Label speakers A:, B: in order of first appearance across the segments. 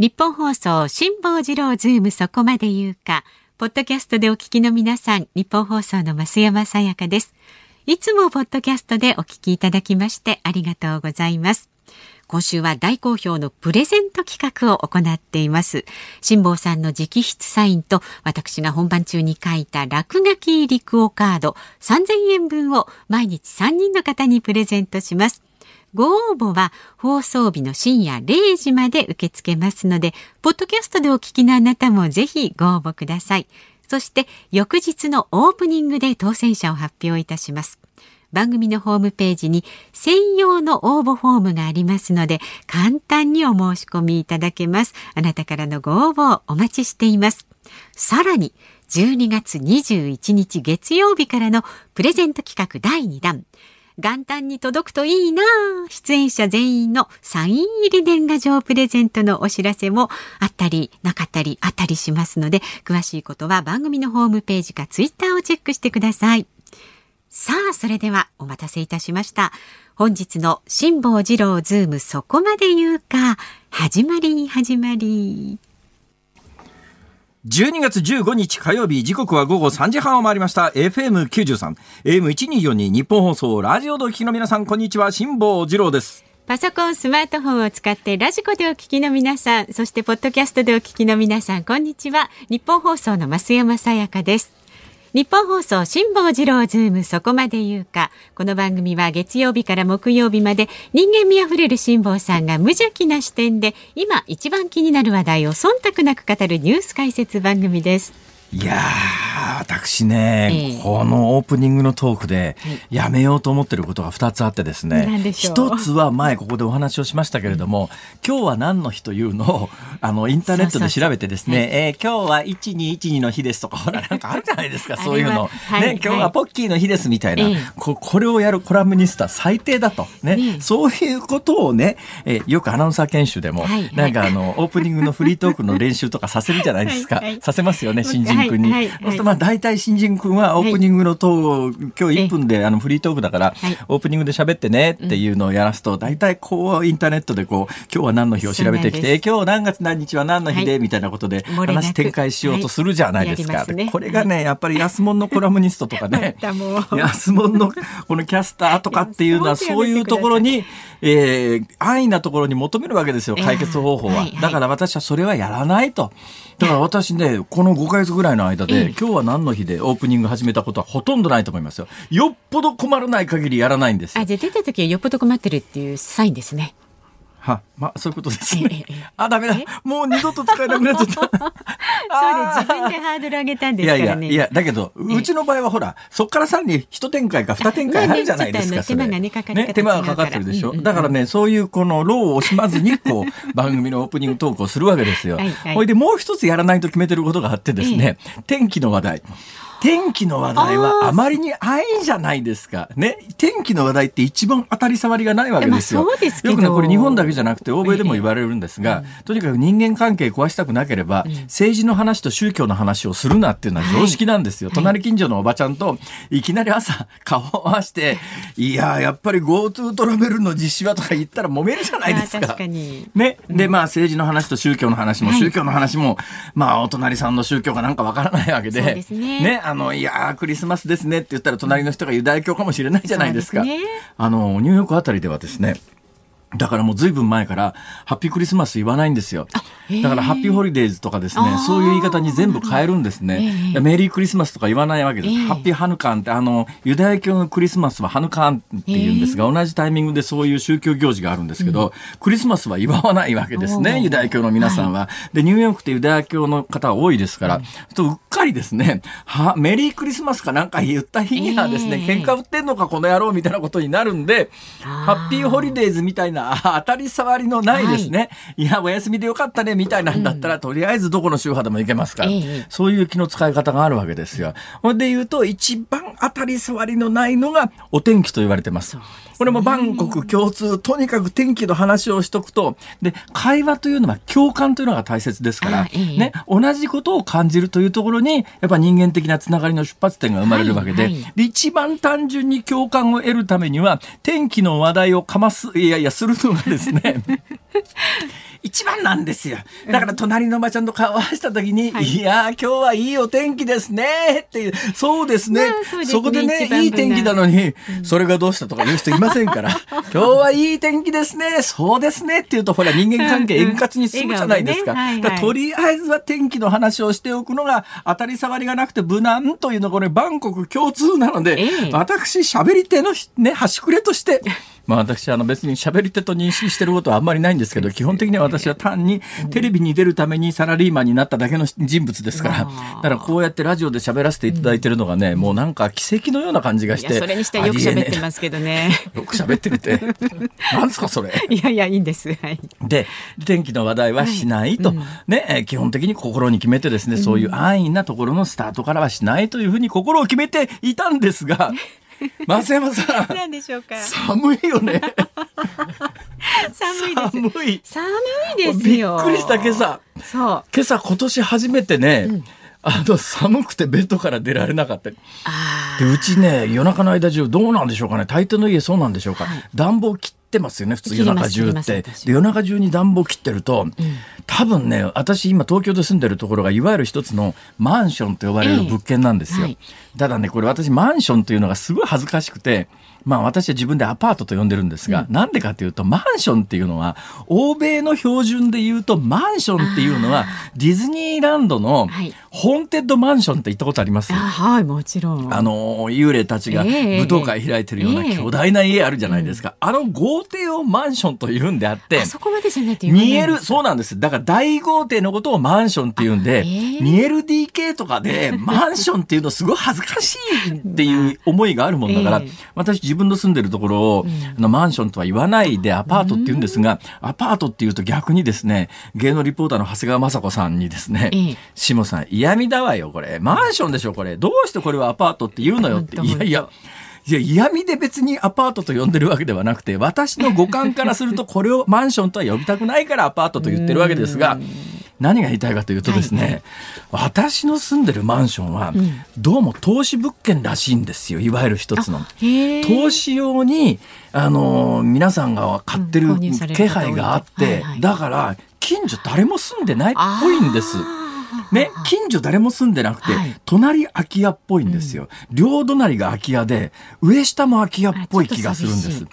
A: ニッポン放送辛坊治郎ズームそこまで言うか。ポッドキャストでお聞きの皆さん、ニッポン放送の増山さやかです。いつもポッドキャストでお聞きいただきましてありがとうございます。今週は大好評のプレゼント企画を行っています。辛坊さんの直筆サインと私が本番中に書いた落書き入りクオカード3000円分を毎日3人の方にプレゼントします。ご応募は放送日の深夜0時まで受け付けますので、ポッドキャストでお聞きのあなたもぜひご応募ください。そして翌日のオープニングで当選者を発表いたします。番組のホームページに専用の応募フォームがありますので簡単にお申し込みいただけます。あなたからのご応募をお待ちしています。さらに12月21日月曜日からのプレゼント企画第2弾元旦に届くといいな。出演者全員のサイン入り年賀状プレゼントのお知らせもあったりなかったりあったりしますので詳しいことは番組のホームページかツイッターをチェックしてください。さあそれではお待たせいたしました。本日の辛坊治郎ズームそこまで言うか。始まり始まり。
B: 12月15日火曜日時刻は午後3時半を回りました。FM93 AM1242 ニッポン放送ラジオでお聞きの皆さんこんにちは。辛坊治郎です。
A: パソコンスマートフォンを使ってラジコでお聞きの皆さんそしてポッドキャストでお聞きの皆さんこんにちは。ニッポン放送の増山さやかです。ニッポン放送辛坊治郎ズームそこまで言うか。この番組は月曜日から木曜日まで人間味あふれる辛坊さんが無邪気な視点で今一番気になる話題を忖度なく語るニュース解説番組です。
B: いや、私ね、えー、このオープニングのトークで、やめようと思ってることが2つあってですね、一つは前ここでお話をしましたけれども、うん、今日は何の日というのを、あの、インターネットで調べてですね、今日は1212の日ですとか、ほら、なんかあるじゃないですか、そういうの。ね、今日はポッキーの日ですみたいな、えー、こ、これをやるコラムニストは最低だと。ね、ねそういうことをね、えー、よくアナウンサー研修でも、はい、なんかあの、オープニングのフリートークの練習とかさせるじゃないですか。はいはい、させますよね、新人人君に。はいはい、まあ大体新人君はオープニングのトーク、今日1分であのフリートークだから、オープニングで喋ってねっていうのをやらすと、大体こうインターネットでこう、今日は何の日を調べてきて、今日何月何日は何の日で、みたいなことで話展開しようとするじゃないですか。これがね、やっぱり安物のコラムニストとかね、安物のこのキャスターとかっていうのはそういうところに、えー、安易なところに求めるわけですよ、解決方法は。だから私はそれはやらないと。だから私ね、この5ヶ月ぐらいの間で、今日は何の日でオープニング始めたことはほとんどないと思いますよ。よっぽど困らない限りやらないんです
A: あ、じゃあ出た時はよっぽど困ってるっていうサインですね。
B: は、まあ、そういうことですね。あ、ダメだ。もう二度と使えなくなっちゃった。そうで、
A: 自分でハードル上げたんですからね。いやいや、
B: いや、だけど、うちの場合はほら、そこからさらに一展開か二展開あるじゃないですか。
A: 手間がね、かかね、
B: 手間がかかってるでしょ。だからね、そういうこの、ローを惜しまずに、こう、番組のオープニングトークをするわけですよ。ほいで、もう一つやらないと決めてることがあってですね、天気の話題。天気の話題はあまりに愛じゃないですか。ね。天気の話題って一番当たり障りがないわけですよ。まあ、すよくね、これ日本だけじゃなくて欧米でも言われるんですが、ええ、とにかく人間関係壊したくなければ、うん、政治の話と宗教の話をするなっていうのは常識なんですよ。はい、隣近所のおばちゃんといきなり朝顔を合わせて、いややっぱり GoTo トラベルの実施はとか言ったら揉めるじゃないですか。
A: 確かに。
B: ね。で、まあ政治の話と宗教の話も、宗教の話も、まあお隣さんの宗教がなんかわからないわけで、でねね、あの、いやクリスマスですねって言ったら隣の人がユダヤ教かもしれないじゃないですか。すね、あの、ニューヨークあたりではですね、だからもうずいぶん前からハッピークリスマス言わないんですよ。だからハッピーホリデーズとかですね、そういう言い方に全部変えるんですね。メリークリスマスとか言わないわけです。ハッピーハヌカンってあの、ユダヤ教のクリスマスはハヌカンって言うんですが、同じタイミングでそういう宗教行事があるんですけど、クリスマスは祝わないわけですね、ユダヤ教の皆さんは。で、ニューヨークってユダヤ教の方は多いですから、とうっかりですね、は、メリークリスマスかなんか言った日にはですね、喧嘩売ってんのかこの野郎みたいなことになるんで、ハッピーホリデーズみたいなな当たり障りのないですね、はい、いやお休みでよかったねみたいなんだったら、うん、とりあえずどこの宗派でも行けますから、えー、そういう気の使い方があるわけですよ。ほんで言うと一番当たり障りのないのがお天気と言われてます。これも万国共通とにかく天気の話をしとくとで会話というのは共感というのが大切ですから、えー、ね、同じことを感じるというところにやっぱ人間的なつながりの出発点が生まれるわけではい。はい、で一番単純に共感を得るためには天気の話題をかますいやいやするるのがですね 一番なんですよ。だから隣のおばちゃんと顔を合わせた時に、はい、いや今日はいいお天気ですね。っていう、そうですね。そね。そこでね、いい天気なのに、うん、それがどうしたとか言う人いませんから、今日はいい天気ですね、そうですね。って言うと、ほら人間関係円滑に進むじゃないですか。ね。はいはい、かとりあえずは天気の話をしておくのが当たり障りがなくて無難というのがこれバンコク共通なので、ええ、私喋り手のね、端くれとして、まあ、私あの別に喋り手と認識してることはあんまりないんですけど基本的には私は単にテレビに出るためにサラリーマンになっただけの人物ですから。だからこうやってラジオで喋らせていただいてるのがね、もうなんか奇跡のような感じがして
A: それにしてはよく喋ってますけどね。
B: よく喋ってるって。なんですかそれ。
A: いやいやいいんです、はい、
B: で天気の話題はしないと、ね基本的に心に決めてですね、そういう安易なところのスタートからはしないというふうに心を決めていたんですが 増山さん。
A: 何でしょうか。
B: 寒いよね。
A: 寒いです。
B: 寒い。
A: 寒いですよ。
B: びっくりした今朝。
A: そう。
B: 今朝今年初めてね、うん、あの寒くてベッドから出られなかった。でうちね夜中の間中どうなんでしょうかね大抵の家そうなんでしょうか、はい、暖房切ってますよね普通夜中中ってで夜中中に暖房切ってると、うん、多分ね私今東京で住んでるところがいわゆる一つのマンションと呼ばれる物件なんですよ、えーはい、ただねこれ私マンションというのがすごい恥ずかしくてまあ私は自分でアパートと呼んでるんですが、な、うん。でかというとマンションっていうのは欧米の標準で言うとマンションっていうのはディズニーランドのホーンテッドマンションって行ったことあります、
A: はいもちろん。
B: あの幽霊たちが舞踏会開いてるような巨大な家あるじゃないですか、えーえ。ー、あの豪邸をマンションと言うんであって
A: そこまでじゃない
B: って見えるそうなんです。だから大豪邸のことをマンションって言うんで、えー、2LDK とかで マンションっていうのすごい恥ずかしいっていう思いがあるもんだから、私自分の住んでるところを、あのマンションとは言わないでアパートって言うんですが、アパートっていうと逆にですね、芸能リポーターの長谷川雅子さんにですね、下さん嫌味だわよ、これ。マンションでしょ、これ。どうしてこれはアパートって言うのよって。いやいや。いや嫌味で別にアパートと呼んでるわけではなくて私の五感からするとこれをマンションとは呼びたくないからアパートと言ってるわけですが何が言いたいかというとですね、はいはい、私の住んでるマンションは、どうも投資物件らしいんですよいわゆる一つの。投資用にあの皆さんが買ってる気配があって、はいはい、だから近所誰も住んでないっぽいんです。ね、近所誰も住んでなくて、はい、隣空き家っぽいんですよ、うん、両隣が空き家で上下も空き家っぽい気がするんです。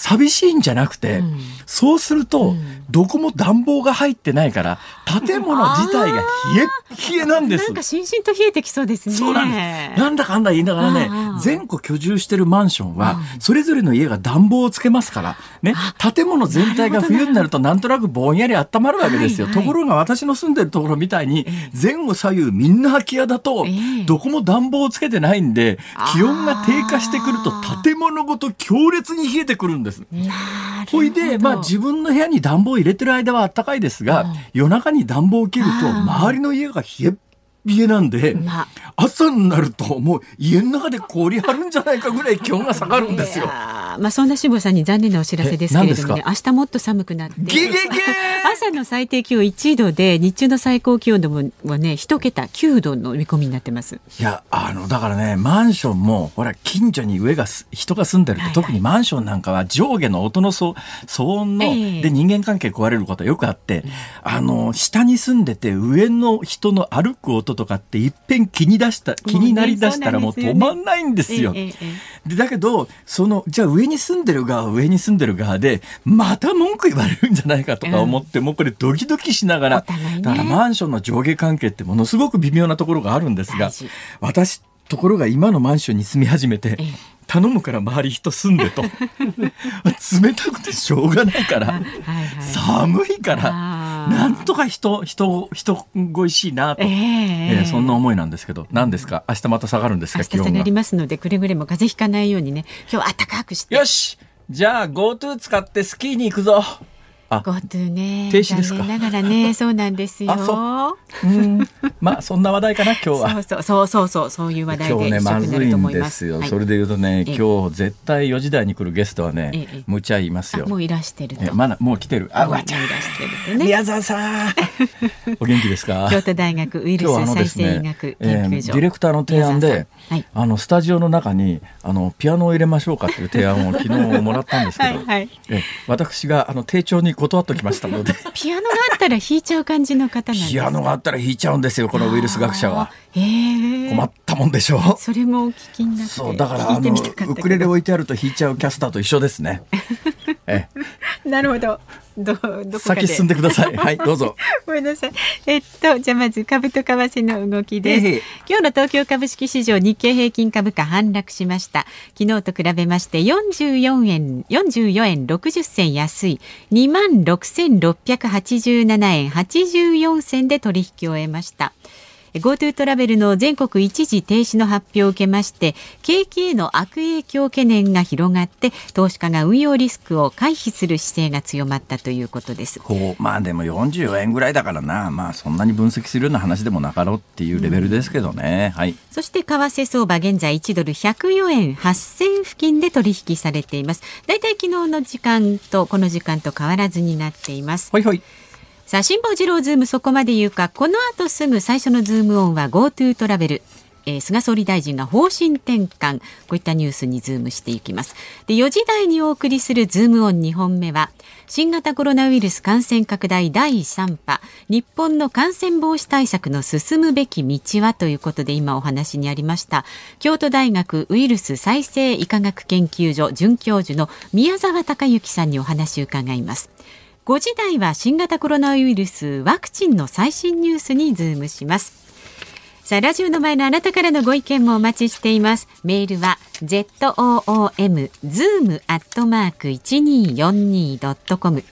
B: 寂しいんじゃなくて、うん、そうすると、うん、どこも暖房が入ってないから、建物自体が冷え冷えなんです。
A: なんかしんしんと冷えてきそうですね。
B: そうなんです。なんだかんだ言いながらね、全国居住してるマンションは、それぞれの家が暖房をつけますから、ね、建物全体が冬になるとなんとなくぼんやり温まるわけですよ。はいはい、ところが私の住んでるところみたいに、前後左右みんな空き家だと、どこも暖房をつけてないんで、気温が低下してくると建物ごと強烈に冷えてくるんです。です。ほいで、まあ自分の部屋に暖房を入れてる間は暖かいですが、夜中に暖房を切ると周りの家が冷え家なんで、まあ、朝になるともう家の中で氷張るんじゃないかぐらい気温が下がるんですよ。
A: まあそんな辛坊さんに残念なお知らせですけれどもね、明日もっと寒くなって、
B: ゲゲゲ
A: 朝の最低気温1度で日中の最高気温でもはね一桁9度の見込みになってます。
B: いやあのだからねマンションもほら近所に上が人が住んでると、はいはい、特にマンションなんかは上下の音の騒騒音の、えー、で人間関係壊れることはよくあって、あの下に住んでて上の人の歩く音とかっていっぺん気に出した気になりだしたらもう止まんないんですよ。でだけどそのじゃあ上に住んでる側上に住んでる側でまた文句言われるんじゃないかとか思って、うん、もうこれドキドキしながら、ね、だからマンションの上下関係ってものすごく微妙なところがあるんですが私ところが今のマンションに住み始めて、頼むから周り人住んでと。冷たくてしょうがないから、寒いからなんとか人人人恋しいなと、えー、えー、そんな思いなんですけど。何ですか？明日また下がるんですか？
A: 明日下がりますのでくれぐれも風邪ひかないようにね。今日は暖かくして。
B: よし！じゃあ GoTo 使ってスキーに行くぞ
A: GoTo ね。
B: 停止ですか？
A: ながらね、そうなんですよ。
B: う。ん。まあそんな話題かな今日は。
A: そうそうそうそうそういう話題で今日ねまずいんです
B: よ。それで言うとね、今日絶対4時台に来るゲストはね、むちゃいますよ。
A: もういらしてる
B: まだもう来てる。
A: あ、わちゃいらしてる
B: ね。宮沢さん。お元気ですか？
A: 京都大学ウイルス再生医学研究所。
B: ディレクターの提案で、あのスタジオの中にあのピアノを入れましょうかという提案を昨日もらったんですけど、え私があの丁重に断っておきましたので
A: ピアノがあったら弾いちゃう感じの方なんです
B: ピアノがあったら弾いちゃうんですよこのウイルス学者は。
A: 困
B: ったもんでしょ
A: う。それもお聞きになって
B: そうだからあのウクレレ置いてあると弾いちゃうキャスターと一緒ですね。
A: えなるほど。ど ど
B: 先進んでください。はい、どうぞ。
A: ごめんなさい。えっと、じゃあまず株と為替の動きです。えー、今日の東京株式市場日経平均株価反落しました。昨日と比べまして44円、44円60銭安い26,687円84銭で取引を終えました。GoTo トラベルの全国一時停止の発表を受けまして景気への悪影響懸念が広がって投資家が運用リスクを回避する姿勢が強まったということです。
B: まあでも44円ぐらいだからな。まあそんなに分析するような話でもなかろうっていうレベルですけどね、うん、はい。
A: そして為替相場現在1ドル104円8銭付近で取引されています。だいたい昨日の時間とこの時間と変わらずになっています。
B: はいはい
A: さあ、辛坊治郎ズームそこまで言うか、この後すぐ最初のズームオンは GoTo トラベル。えー、菅総理大臣が方針転換。こういったニュースにズームしていきます。で4時台にお送りするズームオン2本目は新型コロナウイルス感染拡大第3波。日本の感染防止対策の進むべき道はということで今お話にありました。京都大学ウイルス再生医科学研究所准教授の宮沢孝幸さんにお話を伺います。5時台は新型コロナウイルスワクチンの最新ニュースにズームします。さあラジオの前のあなたからのご意見もお待ちしています。メールは zoom zoom アットマーク 1242.com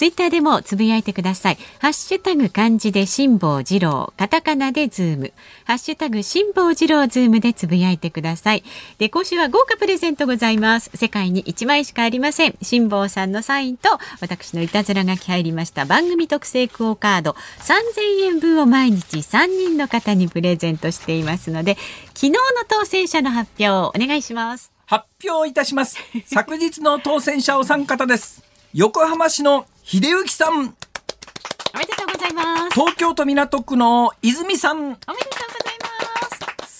A: ツイッターでもつぶやいてください。ハッシュタグ漢字で辛坊治郎、カタカナでズーム、ハッシュタグ辛坊治郎ズームでつぶやいてください。で、今週は豪華プレゼントございます。世界に1枚しかありません。辛坊さんのサインと私のいたずらが入りました番組特製クオカード3000円分を毎日3人の方にプレゼントしていますので、昨日の当選者の発表お願いします。
B: 発表いたします。昨日の当選者お三方です。横浜市の秀幸さん。おめで
A: とうございます。
B: 東京都港区の泉さん。おめでとう
A: ございます。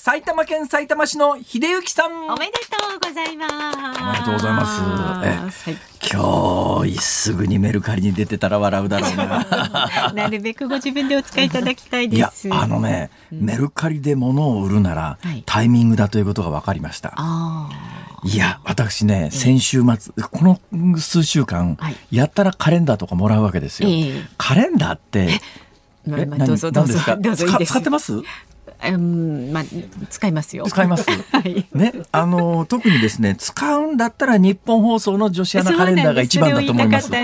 B: 埼玉県埼玉市の秀幸さん。
A: おめでとうございます。
B: おめでとうございます。え、今日すぐにメルカリに出てたら笑うだろうな。
A: なるべくご自分でお使いいただきたいです。
B: いや、あのね、うん、メルカリで物を売るなら、はい、タイミングだということが分かりました。いや、私ね、先週末、この数週間、やったらカレンダーとかもらうわけですよ。カレンダーって、
A: え、まあ、どうぞどうぞどうぞ
B: 使ってます？
A: うん、まあ、使いますよ。
B: 使います。はい。ね、あの、特にですね、使うんだったら日本放送の女子アナカレンダーが一番だと思います。
A: や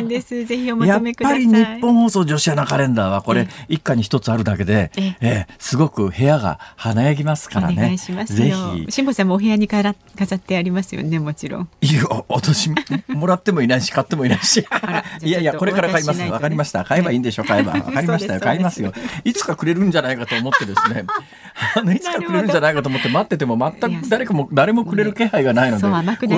A: っ
B: ぱり日本放送女子アナカレンダーはこれ、一家に一つあるだけで、ええすごく部屋が華やぎますからね。お願いしますぜ
A: ひ。辛坊さんもお部屋に飾ってありますよね、もちろん。
B: いや、私、もらってもいないし、買ってもいないし。いやいや、これから買います。わかりました。買えばいいんでしょう、買えば。わかりましたよ。買いますよ。いつかくれるんじゃないかと思ってですね。あのいつかくれるんじゃないかと思って待ってても全く誰かも誰もくれる気配がないので、こ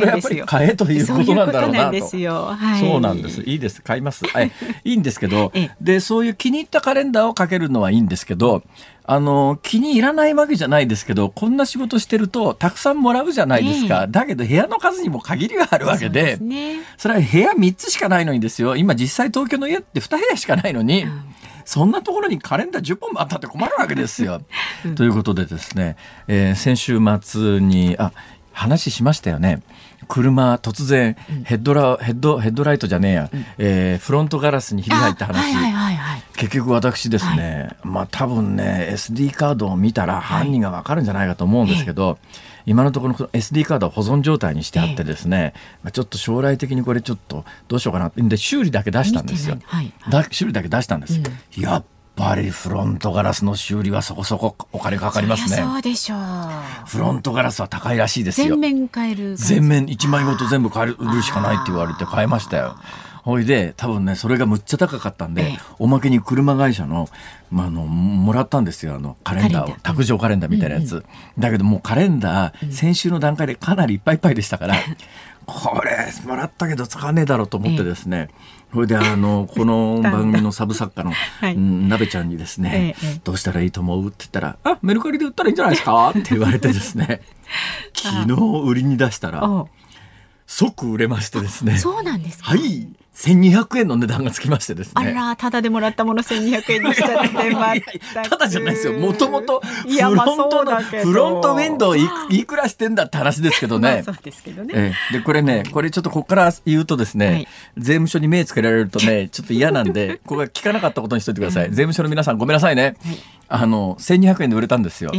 B: れやっぱり買えということなんだろうなと。そうなんです。いいです。買います。はい、いいんですけど、でそういう気に入ったカレンダーをかけるのはいいんですけど。あの気に入らないわけじゃないですけどこんな仕事してるとたくさんもらうじゃないですか、だけど部屋の数にも限りがあるわけでそ、ね,、れは部屋3つしかないのにですよ。今実際東京の家って2部屋しかないのに、うんそんなところにカレンダー10本もあったって困るわけですよ。うん、ということでですね、えー、先週末にあ話しましたよね。車突然ヘッドラ、ヘッドヘッドライトじゃねえや、うん、えー、フロントガラスにひび入った話、はいはいはい、結局私ですね、はい、まあ多分ね SD カードを見たら犯人がわかるんじゃないかと思うんですけど、はい今のところ SD カードは保存状態にしてあってですね、まあ、ちょっと将来的にこれちょっとどうしようかなで修理だけ出したんですよ、はいはい、修理だけ出したんです、うん、やっぱりフロントガラスの修理はそこそこお金かかりますね。
A: そうでしょう。
B: フロントガラスは高いらしいですよ。
A: 全面変える。
B: 全面一枚ごと全部変えるしかないって言われて変えましたよ。ほいで多分ねそれがむっちゃ高かったんで、ええ、おまけに車会社の,、まあ、あのもらったんですよあのカレンダーを。卓上カレンダーみたいなやつ、うんうん、だけどもうカレンダー、先週の段階でかなりいっぱいいっぱいでしたから これもらったけど使わねえだろうと思ってですね、それであのこの 番組のサブ作家の、はい、なべちゃんにですね、ええ、どうしたらいいと思う？って言ったら「あメルカリで売ったらいいんじゃないですか? 」って言われてですね。昨日売りに出したら即売れましてですね。
A: そうなんです
B: はい1200円の値段がつきましてですね。あ
A: ら、ただでもらったもの1200円にしちゃって、
B: ただじゃないですよ。もともと、フロントの、フロントウィンドウいいくらしてんだって話ですけどね。
A: そうですけどね。
B: で、これね、これちょっとここから言うとですね、はい、税務署に目つけられるとね、ちょっと嫌なんで、ここが聞かなかったことにしといてください。税務署の皆さんごめんなさいね。はい、あの、1200円で売れたんですよ。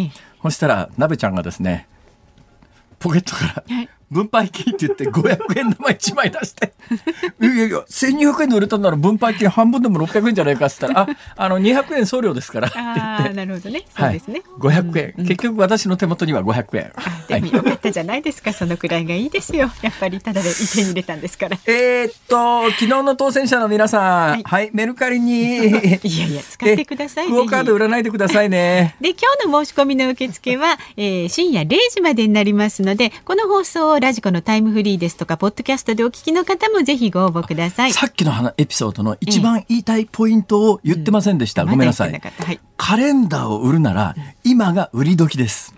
B: そしたら、なべちゃんがですね、ポケットから、はい分配金って言って500円玉1枚出して。いやいや1200円で売れたなら分配金半分でも600円じゃないかっつったらああの200円送料ですから。って言って。
A: なるほどね。そうですね、
B: はい、500円、うん、結局私の手元には500円。
A: でもよかったじゃないですか。そのくらいがいいですよ。やっぱりただで手に入れたんですから。
B: えっと昨日の当選者の皆さん、はい、はい、メルカリに。いや
A: いや使ってください
B: クオカード売らないでくださいね。
A: で今日の申し込みの受付は、えー、深夜0時までになりますのでこの放送をラジコのタイムフリーですとかポッドキャストでお聞きの方もぜひご応募ください。
B: さっきのエピソードの一番言いたいポイントを言ってませんでした、うん、ごめんなさい、はい、カレンダーを売るなら今が売り時です。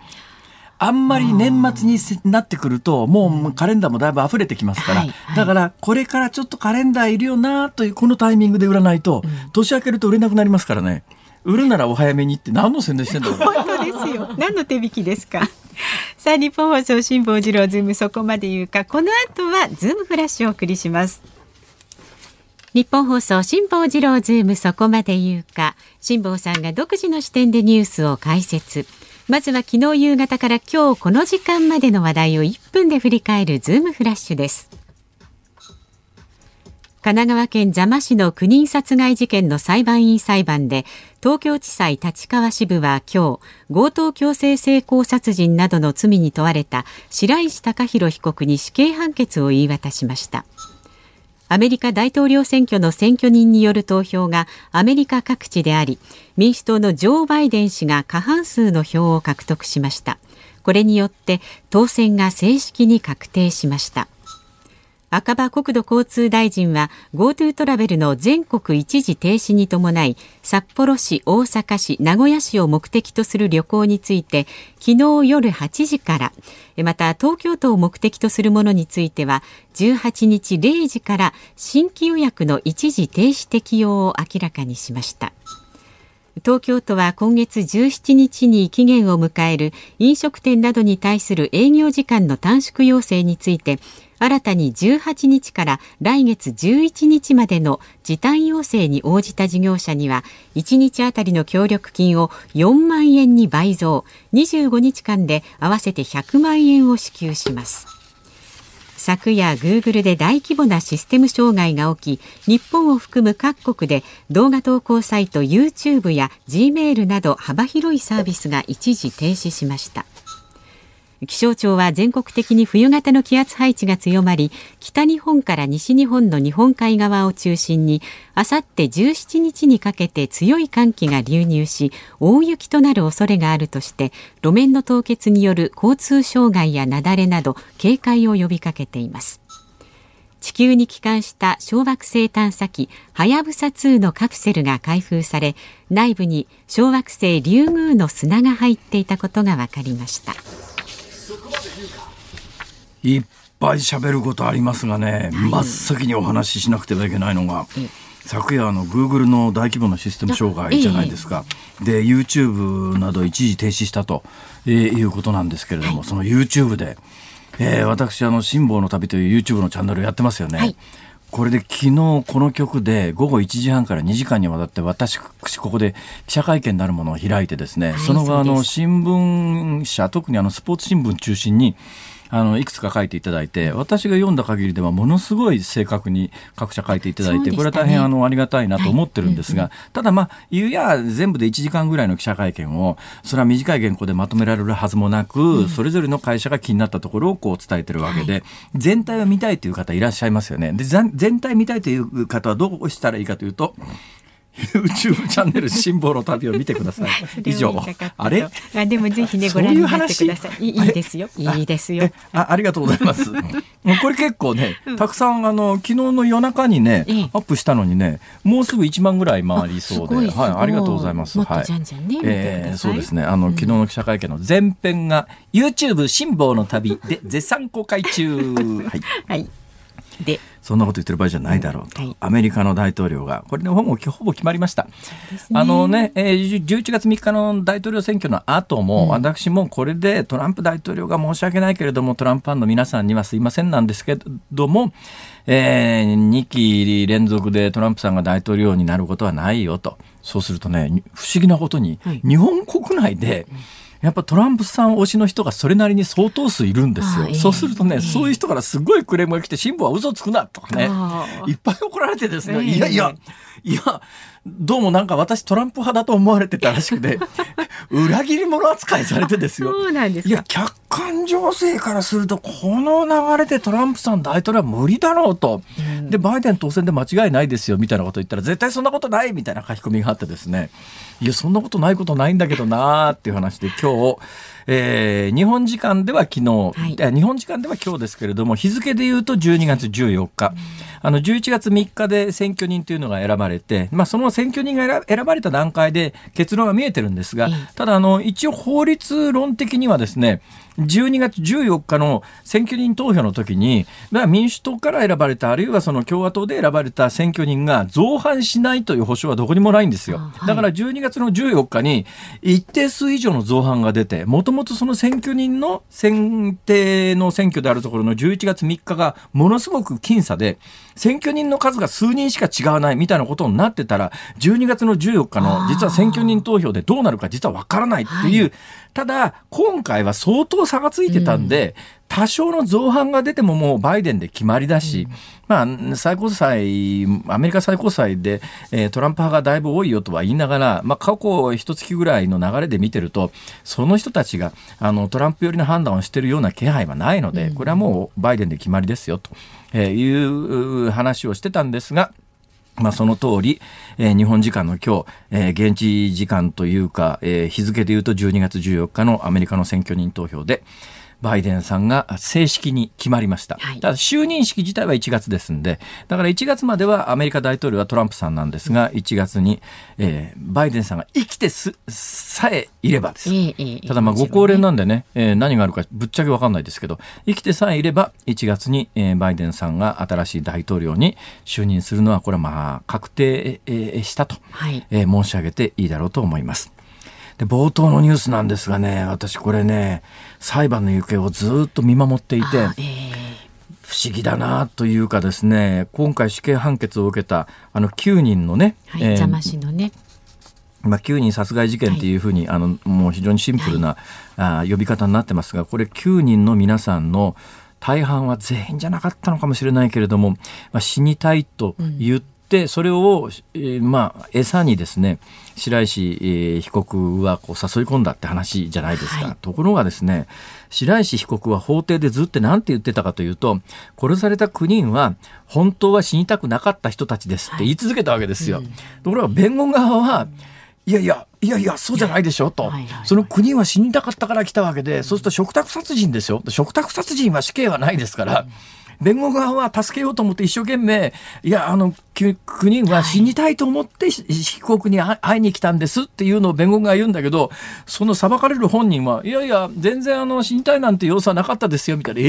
B: あんまり年末になってくると、もうカレンダーもだいぶ溢れてきますから、だからこれからちょっとカレンダーいるよなというこのタイミングで売らないと、年明けると売れなくなりますからね。売るならお早めにって何の宣伝してんだろう。
A: 本当ですよ。何の手引きですか？さあニッポン放送辛坊治郎ズームそこまで言うか。この後はズームフラッシュをお送りします。ニッポン放送辛坊治郎ズームそこまで言うか。辛坊さんが独自の視点でニュースを解説。まずは昨日夕方から今日この時間までの話題を1分で振り返るズームフラッシュです。神奈川県座間市の9人殺害事件の裁判員裁判で東京地裁立川支部は今日強盗強制性交殺人などの罪に問われた白石貴弘被告に死刑判決を言い渡しました。アメリカ大統領選挙の選挙人による投票がアメリカ各地であり民主党のジョー・バイデン氏が過半数の票を獲得しました。これによって当選が正式に確定しました。赤羽国土交通大臣は GoTo トラベルの全国一時停止に伴い札幌市、大阪市、名古屋市を目的とする旅行について昨日夜8時からまた東京都を目的とするものについては18日0時から新規予約の一時停止適用を明らかにしました。東京都は今月17日に期限を迎える飲食店などに対する営業時間の短縮要請について新たに18日から来月11日までの時短要請に応じた事業者には1日あたりの協力金を4万円に倍増。25日間で合わせて100万円を支給します。昨夜グーグルで大規模なシステム障害が起き日本を含む各国で動画投稿サイト YouTube や Gmail など幅広いサービスが一時停止しました。気象庁は全国的に冬型の気圧配置が強まり北日本から西日本の日本海側を中心にあさって17日にかけて強い寒気が流入し大雪となる恐れがあるとして路面の凍結による交通障害や雪崩など警戒を呼びかけています。地球に帰還した小惑星探査機はやぶさ2のカプセルが開封され内部に小惑星リュウグウの砂が入っていたことが分かりました。
B: いっぱい喋ることありますがね、はい、真っ先にお話ししなくてはいけないのが、昨夜のグーグルの大規模なシステム障害じゃないですか、で YouTube など一時停止したと、えー、いうことなんですけれども、はい、その YouTube で、えー、私あの辛抱の旅という YouTube のチャンネルやってますよね。はい。これで昨日この曲で午後1時半から2時間にわたって私ここで記者会見なるものを開いてですね、はい、その後あの新聞社特にあのスポーツ新聞中心にあのいくつか書いていただいて私が読んだ限りではものすごい正確に各社書いていただいて、ね、これは大変あのありがたいなと思ってるんですが、はい、ただまあ言うや全部で1時間ぐらいの記者会見をそれは短い原稿でまとめられるはずもなく、うん、それぞれの会社が気になったところをこう伝えてるわけで、はい、全体を見たいという方いらっしゃいますよね。で全体見たいという方はどうしたらいいかというと YouTube チャンネル辛抱の旅を見てください。以上。あれ？
A: あでもぜひねご覧になってください。いいですよ。いい？ですよ。
B: あありがとうございます。これ結構ね、たくさんあの昨日の夜中にね、アップしたのにね、もうすぐ1万ぐらい回りそうで、はいありがとうございます。はい。えー、そうですね。あの昨日の記者会見の前編が YouTube 辛抱の旅で絶賛公開中。はい。はい。
A: で
B: そんなこと言ってる場合じゃないだろうと、うんはい、アメリカの大統領がこれねほぼほぼ決まりました、ね、あのね、えー、11月3日の大統領選挙の後も、うん、私もこれでトランプ大統領が申し訳ないけれどもトランプファンの皆さんにはすいませんなんですけども、えー、2期連続でトランプさんが大統領になることはないよと。そうするとね不思議なことに、はい、日本国内で、うんやっぱトランプさん推しの人がそれなりに相当数いるんですよ。えー、そうするとね、えー、そういう人からすごいクレームが来て、辛抱は嘘つくなとかね、いっぱい怒られてですね、えー、いやいや、いや、どうもなんか私トランプ派だと思われてたらしくて、裏切り者扱いされてですよ。
A: そうなんです
B: いや、客観情勢からすると、この流れでトランプさん大統領は無理だろうと。うん、で、バイデン当選で間違いないですよ、みたいなこと言ったら、絶対そんなことないみたいな書き込みがあってですね。いや、そんなことないことないんだけどなーっていう話で、今日、えー、日本時間では昨日、はい、日本時間では今日ですけれども、日付で言うと12月14日。うん、あの、11月3日で選挙人というのが選ばれて、まあ、その選挙人が選ばれた段階で結論が見えてるんですが、ただ、あの、一応法律論的にはですね、12月14日の選挙人投票の時に、民主党から選ばれた、あるいはその共和党で選ばれた選挙人が造反しないという保証はどこにもないんですよ。だから12月の14日に一定数以上の造反が出て、もともとその選挙人の選定の選挙であるところの11月3日がものすごく僅差で、選挙人の数が数人しか違わないみたいなことになってたら、12月の14日の実は選挙人投票でどうなるか実はわからないっていう、ただ、今回は相当差がついてたんで、多少の造反が出てももうバイデンで決まりだし、まあ、最高裁、アメリカ最高裁で、えー、トランプ派がだいぶ多いよとは言いながら、まあ、過去一月ぐらいの流れで見てると、その人たちがあのトランプ寄りの判断をしているような気配はないので、これはもうバイデンで決まりですよという話をしてたんですが、まあ、その通り、えー、日本時間の今日、えー、現地時間というか、えー、日付で言うと12月14日のアメリカの選挙人投票で、バイデンさんが正式に決まりました。はい、ただ就任式自体は1月ですんで、だから1月まではアメリカ大統領はトランプさんなんですが、1月に、えー、バイデンさんが生きてすさえいればです。ただまあご高齢なんでね、えー、何があるかぶっちゃけわかんないですけど、生きてさえいれば1月に、えー、バイデンさんが新しい大統領に就任するのはこれはまあ確定、えー、したと、はい、えー、申し上げていいだろうと思います。で冒頭のニュースなんですがね私これね裁判の行方をずっと見守っていて、えー、不思議だなというかですね今回死刑判決を受けたあの9人のね、
A: はい、えー、
B: まあ、9人殺害事件っていうふうに、はい、あのもう非常にシンプルな、はい、あ呼び方になってますがこれ9人の皆さんの大半は全員じゃなかったのかもしれないけれども、まあ、死にたいと言っでそれを、えー、まあ餌にですね白石、えー、被告はこう誘い込んだって話じゃないですか、はい、ところがですね白石被告は法廷でずっと何て言ってたかというと殺された9人は本当は死にたくなかった人たちですって言い続けたわけですよ。はいうん、ところが弁護側はいやいや、いやいや、そうじゃないでしょと、その国は死にたかったから来たわけで、そうすると嘱託殺人ですよ。嘱託殺人は死刑はないですから、弁護側は助けようと思って一生懸命、いや、あの、9人は死にたいと思って被告に会いに来たんですっていうのを弁護側が言うんだけど、その裁かれる本人は、いやいや、全然あの死にたいなんて様子はなかったですよ、みたいな、え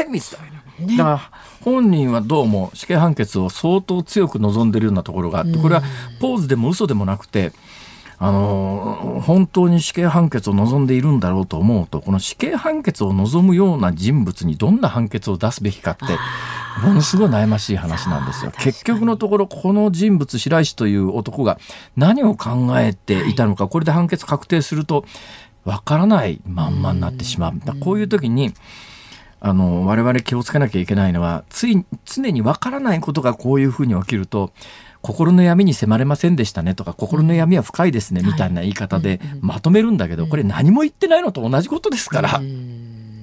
B: えー、みたいな。ね、だから本人はどうも死刑判決を相当強く望んでるようなところがあって、これはポーズでも嘘でもなくて、あの本当に死刑判決を望んでいるんだろうと思うとこの死刑判決を望むような人物にどんな判決を出すべきかってものすごい悩ましい話なんですよ。結局のところこの人物白石という男が何を考えていたのか、これで判決確定するとわからないまんまになってしまう。こういう時にあの我々気をつけなきゃいけないのはつい常にわからないことがこういうふうに起きると心の闇に迫れませんでしたねとか心の闇は深いですねみたいな言い方でまとめるんだけどこれ何も言ってないのと同じことですから。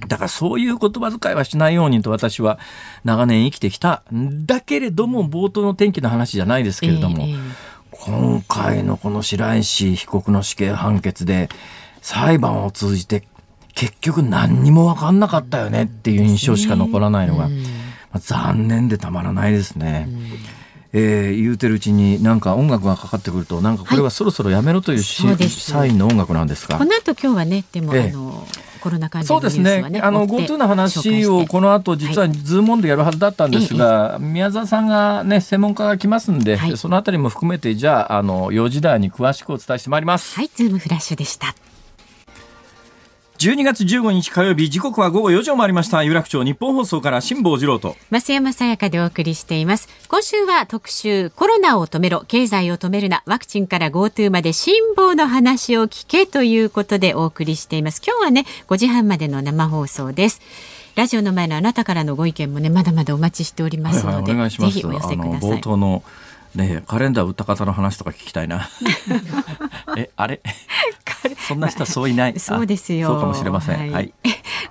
B: だからそういう言葉遣いはしないようにと私は長年生きてきたんだけれども冒頭の天気の話じゃないですけれども、今回のこの白石被告の死刑判決で裁判を通じて結局何にも分かんなかったよねっていう印象しか残らないのが、残念でたまらないですね。えー、言うてるうちになんか音楽がかかってくるとなんかこれはそろそろやめろというし、はい、サインの音楽なんですか？
A: この後今日はねでも、えー、あのコロナ関連のニュースは、ね、そうですね。あの
B: GoTo の話をこの後実はズームオンでやるはずだったんですが、はい、宮沢さんがね専門家が来ますんで、はい、そのあたりも含めてじゃああの4時台に詳しくお伝えしてまいります。
A: はい、ズームフラッシュでした。
B: 12月15日火曜日時刻は午後4時を回りました。有楽町ニッポン放送から辛坊治郎と。
A: 増山さやかでお送りしています。今週は特集コロナを止めろ。経済を止めるな。ワクチンから GoTo まで辛坊の話を聞けということでお送りしています。今日はね5時半までの生放送です。ラジオの前のあなたからのご意見もねまだまだお待ちしておりますので、はいはい、ぜひお寄せください。
B: 冒頭のねカレンダー売った方の話とか聞きたいな。え、あれ？そんな人はそういない？
A: そうですよ。
B: そうかもしれません。はい。はい、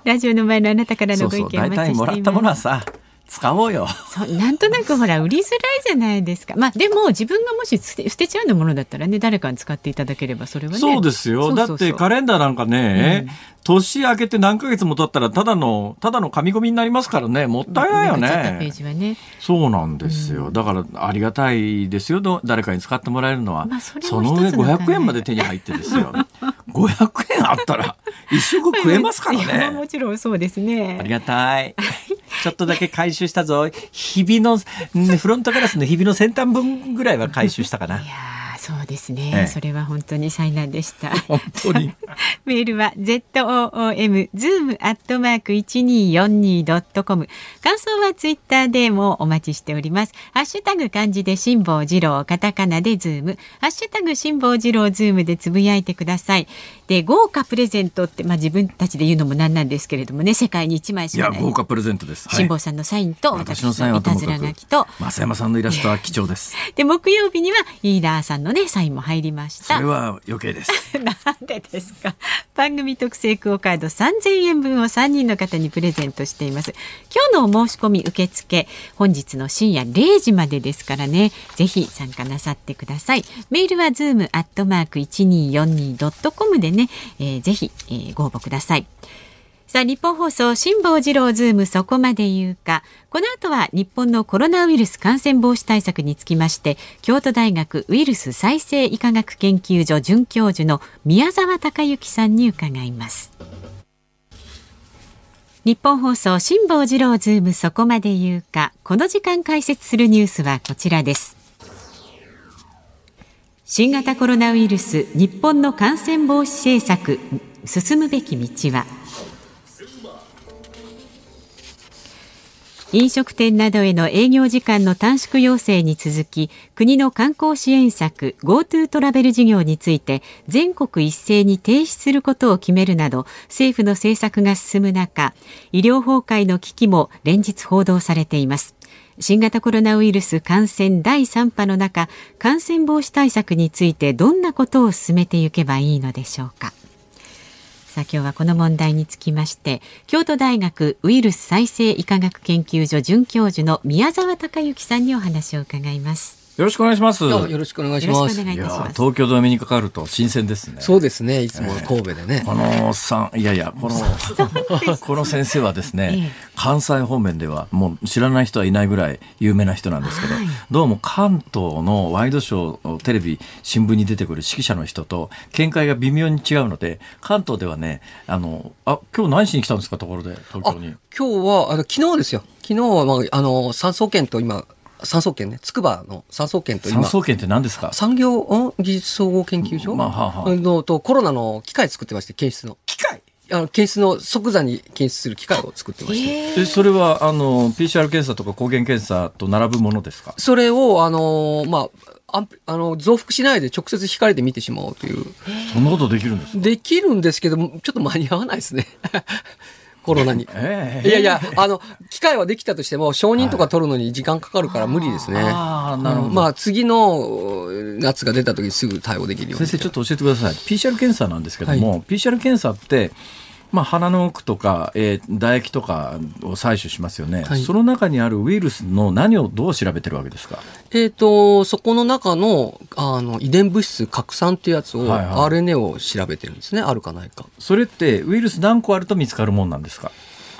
A: ラジオの前のあなたからのご意見大
B: 体もらったものはさ、使おうよ。
A: そうなんとなくほら売りづらいじゃないですか。まあでも自分がもし捨て捨てちゃうのものだったらね誰かに使っていただければそれはね。
B: そうですよ。だってカレンダーなんかね、うん、年明けて何ヶ月も経ったらただのただの紙ゴミになりますからね。もったいないよね。
A: ページはね。
B: そうなんですよ、うん、だからありがたいですよ。誰かに使ってもらえるのは、まあ、そその上500円まで手に入ってですよ。500円あったら一食食えますからね。
A: もちろんそうですね。
B: ありがたいちょっとだけ回収したぞ。ひびの、フロントガラスのひびの先端分ぐらいは回収したかな。
A: いやそうですね、ええ、それは本当に災難でした。
B: 本当に。
A: メールは z o o m zoom アットマーク一二四二ドットコム。感想はツイッターでもお待ちしております。ハッシュタグ漢字で辛坊治郎、カタカナでズーム、ハッシュタグ辛坊治郎ズームでつぶやいてください。で豪華プレゼントってまあ自分たちで言うのもなんなんですけれどもね、世界に一枚
B: しかない。いや豪華プレゼントです。
A: 辛坊さんのサインと私のいたずら書きと
B: 増山さんのイラストは貴重です。
A: で木曜日にはイーダーさんのねサインも入りました。
B: それは余計です。
A: なんでですか。番組特製クオカード3000円分を3人の方にプレゼントしています。今日のお申し込み受付本日の深夜0時までですからね。ぜひ参加なさってください。メールはズームアットマーク一二四二ドットコムでね、えー、ぜひ、えー、ご応募ください。さあニッポン放送辛坊治郎ズームそこまで言うか。この後は日本のコロナウイルス感染防止対策につきまして京都大学ウイルス再生医科学研究所准教授の宮沢隆之さんに伺います。日本放送辛坊治郎ズームそこまで言うか。この時間解説するニュースはこちらです。新型コロナウイルス日本の感染防止政策進むべき道は？飲食店などへの営業時間の短縮要請に続き国の観光支援策 GoTo トラベル事業について全国一斉に停止することを決めるなど政府の政策が進む中医療崩壊の危機も連日報道されています。新型コロナウイルス感染第3波の中感染防止対策についてどんなことを進めていけばいいのでしょうか。さあ今日はこの問題につきまして京都大学ウイルス再生医科学研究所准教授の宮沢隆之さんにお話を伺います。
B: よろしくお願いします。
C: よろしくお願いします。
B: いや東京でお目にかかると新鮮ですね。
C: そうですね。いつも神戸でね。
B: えー、このさんいやいやこのこの先生はですね、関西方面ではもう知らない人はいないぐらい有名な人なんですけど、はい、どうも関東のワイドショーテレビ新聞に出てくる指揮者の人と見解が微妙に違うので関東ではねあのあ今日何しに来たんですかところで東京に。
C: 今日はあの昨日ですよ。昨日はまああの産総研と今産総研ね、筑波の産総研と
B: 今。産総研って何ですか？
C: 産業技術総合研究所、まあはあはあ、のとコロナの機械作ってまして、検出の。
B: 機械？
C: あの検出の即座に検出する機械を作ってまして。
B: でそれはあの PCR 検査とか抗原検査と並ぶものですか？
C: それをあのまあああの増幅しないで直接光で見てしまおうという。
B: そんなことできるんです
C: できるんですけどちょっと間に合わないですねコロナに。えー、いやいや、あの、機会はできたとしても、承認とか取るのに時間かかるから無理ですね。はい、あなるほど。まあ、次の夏が出た時すぐ対応できるよう
B: に。先生、ちょっと教えてください。PCR 検査なんですけども、はい、PCR 検査って、まあ、鼻の奥とか、えー、唾液とかを採取しますよね、はい、その中にあるウイルスの何をどう調べてるわけですか、
C: えーと、そこの中のあの遺伝物質核酸っていうやつを、はいはい、RNA を調べてるんですねあるかないか
B: それってウイルス何個あると見つかるもんなんですか？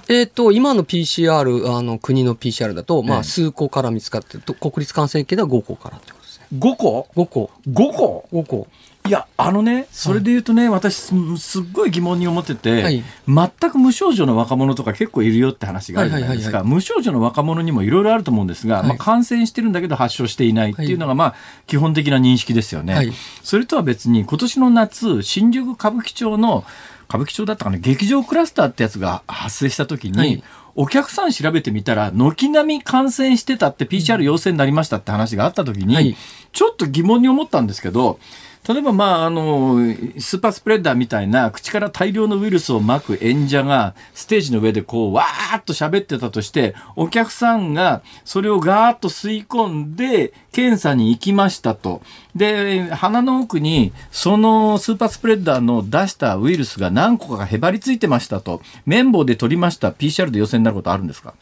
C: えっ、ー、と、今の PCR、あの、国の PCR だと、まあ、数個から見つかってると、国立感染研では5個からってことですね。5
B: 個
C: ?5 個。
B: 5個
C: ?5 個。
B: いや、あのね、それで言うとね、はい、私す、すっごい疑問に思ってて、はい、全く無症状の若者とか結構いるよって話があるじゃないですか。無症状の若者にもいろいろあると思うんですが、はい、まあ、感染してるんだけど発症していないっていうのが、まあ、基本的な認識ですよね。それとは別に、今年の夏、新宿歌舞伎町の、歌舞伎町だったかな、劇場クラスターってやつが発生した時に、お客さん調べてみたら、軒並み感染してたって PCR 陽性になりましたって話があった時に、ちょっと疑問に思ったんですけど、例えば、まあ、あの、スーパースプレッダーみたいな口から大量のウイルスをまく演者がステージの上でこう、わーっと喋ってたとして、お客さんがそれをガーッと吸い込んで、検査に行きましたと。で、鼻の奥に、そのスーパースプレッダーの出したウイルスが何個かへばりついてましたと。綿棒で取りました。PCR で陽性になることあるんですか？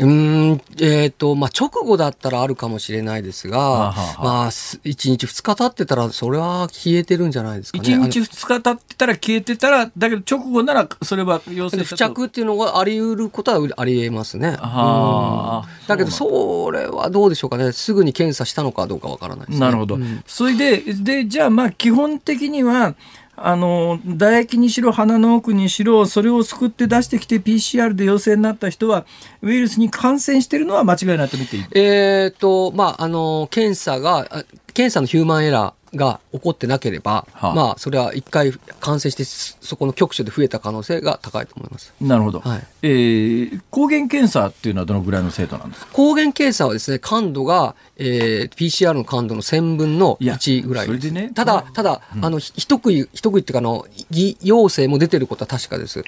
C: うん、えっ、ー、と、まあ、直後だったらあるかもしれないですが、はあはあ、まあ、1日2日経ってたら、それは消えてるんじゃないですかね。
B: 1日2日経ってたら消えてたら、だけど直後ならそれは陽性
C: 付着っていうのがあり得ることはあり得ますね。はあ、うん、だけど、それはどうでしょうかね。すぐに検査したのかどうかわからないです、ね、
B: なるほど。うん、それで、で、じゃあまあ基本的には、あの唾液にしろ鼻の奥にしろそれをすくって出してきて PCR で陽性になった人はウイルスに感染しているのは間違いないと見ていい？
C: えーとまあ、あの検査が検査のヒューマンエラーが起こってなければ、はあ、まあそれは一回感染してそこの局所で増えた可能性が高いと思います。
B: なるほど。はい、えー、抗原検査っていうのはどのぐらいの精度なんですか？
C: 抗原検査はですね感度が、えー、PCR の感度の1000分の1ぐらい
B: それでね。
C: ただただ、うん、あの一食い一食いっていうかあの偽陽性も出てることは確かです。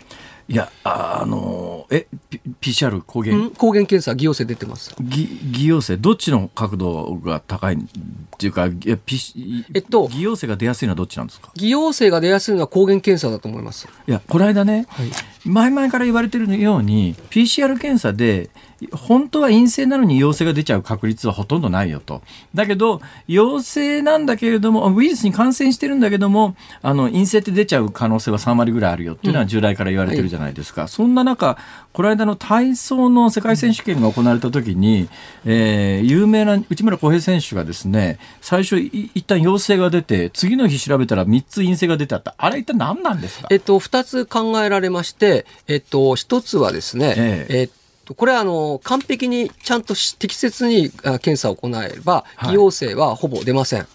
B: いや、あの、え、PCR 抗原、
C: うん、抗原検査、偽陽性出てます。
B: 偽偽陽性、どっちの角度が高いっていうか、ええっと、偽陽性が出やすいのはどっちなんですか？
C: 偽陽性が出やすいのは抗原検査だと思います。
B: いや、この間ね、はい、前々から言われてるように、PCR 検査で、本当は陰性なのに陽性が出ちゃう確率はほとんどないよと。だけど、陽性なんだけれども、ウイルスに感染してるんだけども、あの、陰性って出ちゃう可能性は3割ぐらいあるよっていうのは従来から言われてるじゃないですか。うんはい、そんな中、この間の体操の世界選手権が行われた時に、えー、有名な内村航平選手がですね、最初一旦陽性が出て、次の日調べたら3つ陰性が出てあった。あれ一体何なんですか？
C: えっと、2つ考えられまして、えっと、1つはですね、えええっとこれはあの完璧にちゃんと適切に検査を行えば、偽陽性はほぼ出ません。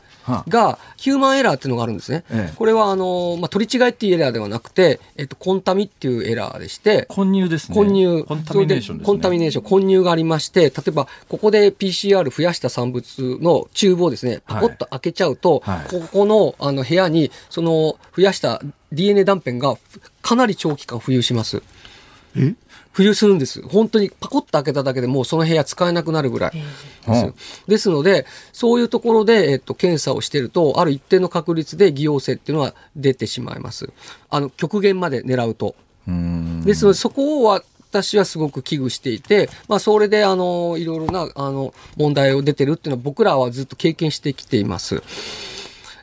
C: が、ヒューマンエラーっていうのがあるんですね。ええ、これは、あの、まあ、取り違いっていうエラーではなくて、えっと、コンタミっていうエラーでして、
B: 混入ですね。
C: 混入。コンタミネーション、ね、コンタミネーション、混入がありまして、例えば、ここで PCR 増やした産物のチューブをですね、パコッと開けちゃうと、はい、ここの、あの、部屋に、その、増やした DNA 断片がかなり長期間浮遊します。
B: え？
C: 浮遊するんです。本当にパコッと開けただけでもうその部屋使えなくなるぐらいです。ですので、そういうところで、えっと、検査をしてると、ある一定の確率で偽陽性っていうのは出てしまいます。あの、極限まで狙うと。ですので、そこを私はすごく危惧していて、まあ、それで、あの、いろいろな、あの、問題を出てるっていうのは僕らはずっと経験してきています。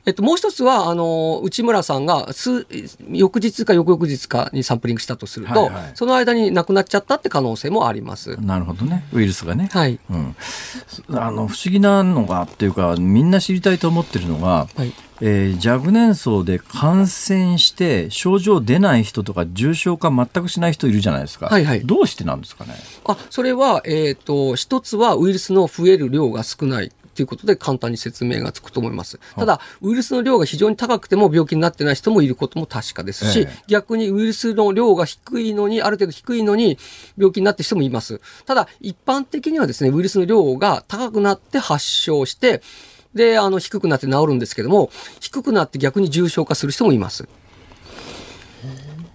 C: えっと、もう一つは、あの、内村さんが、す、翌日か翌々日かにサンプリングしたとすると、はいはい、その間に亡くなっちゃったって可能性もあります。
B: なるほどね。ウイルスがね。
C: はい。
B: うん。あの、不思議なのが、っていうか、みんな知りたいと思ってるのが、はい、えー、若年層で感染して症状出ない人とか重症化全くしない人いるじゃないですか。はいはい。どうしてなんですかね？
C: あ、それは、えっ、ー、と、一つはウイルスの増える量が少ない。ということで簡単に説明がつくと思います。ただ、ウイルスの量が非常に高くても病気になってない人もいることも確かですし、ええ、逆にウイルスの量が低いのに、ある程度低いのに病気になってる人もいます。ただ、一般的にはですね、ウイルスの量が高くなって発症して、で、あの、低くなって治るんですけども、低くなって逆に重症化する人もいます。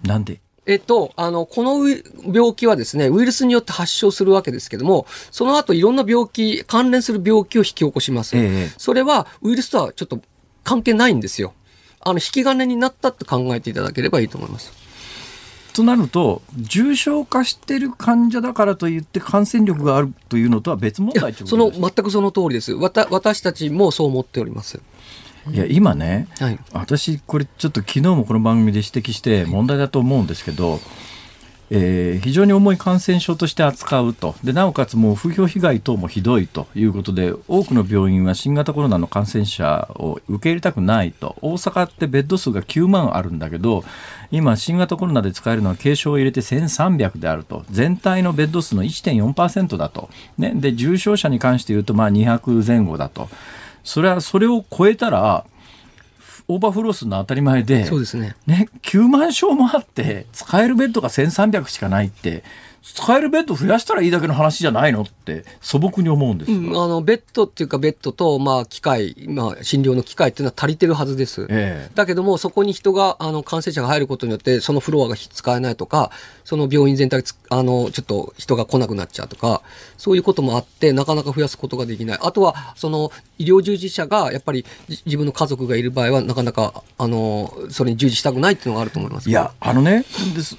B: なんで？
C: えっと、あの、この病気はですね、ウイルスによって発症するわけですけども、その後いろんな病気、関連する病気を引き起こします。ええ、それはウイルスとはちょっと関係ないんですよ。あの、引き金になったって考えていただければいいと思います。
B: となると、重症化している患者だからといって感染力があるというのとは別問題
C: その全くその通りです。わた私たちもそう思っております。
B: いや今ね、はい、私これちょっと昨日もこの番組で指摘して問題だと思うんですけどえー、非常に重い感染症として扱うと。でなおかつもう風評被害等もひどいということで多くの病院は新型コロナの感染者を受け入れたくないと。大阪ってベッド数が9万あるんだけど今新型コロナで使えるのは軽症を入れて1300であると。全体のベッド数の1.4%だと、ね、で重症者に関して言うとまあ200前後だとそれはそれを超えたらオーバーフローするのは当たり前で、
C: そうですね。
B: ね、9万床もあって、使えるベッドが1300しかないって、使えるベッド増やしたらいいだけの話じゃないのって素朴に思うんです、う
C: ん、あのベッドっていうかベッドと、まあ、機械、まあ、診療の機械っていうのは足りてるはずです、ええ、だけどもそこに人があの感染者が入ることによってそのフロアが使えないとかその病院全体あのちょっと人が来なくなっちゃうとかそういうこともあってなかなか増やすことができない。あとはその医療従事者がやっぱり自分の家族がいる場合はなかなかあのそれに従事したくないっていうのがあると思います
B: いやあのね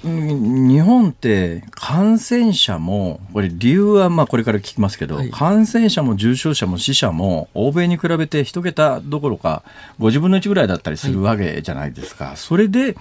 B: 日本って感感染者も、これ理由はまあこれから聞きますけど、はい、感染者も重症者も死者も欧米に比べて1桁どころか50分の1ぐらいだったりするわけじゃないですか。はい、それで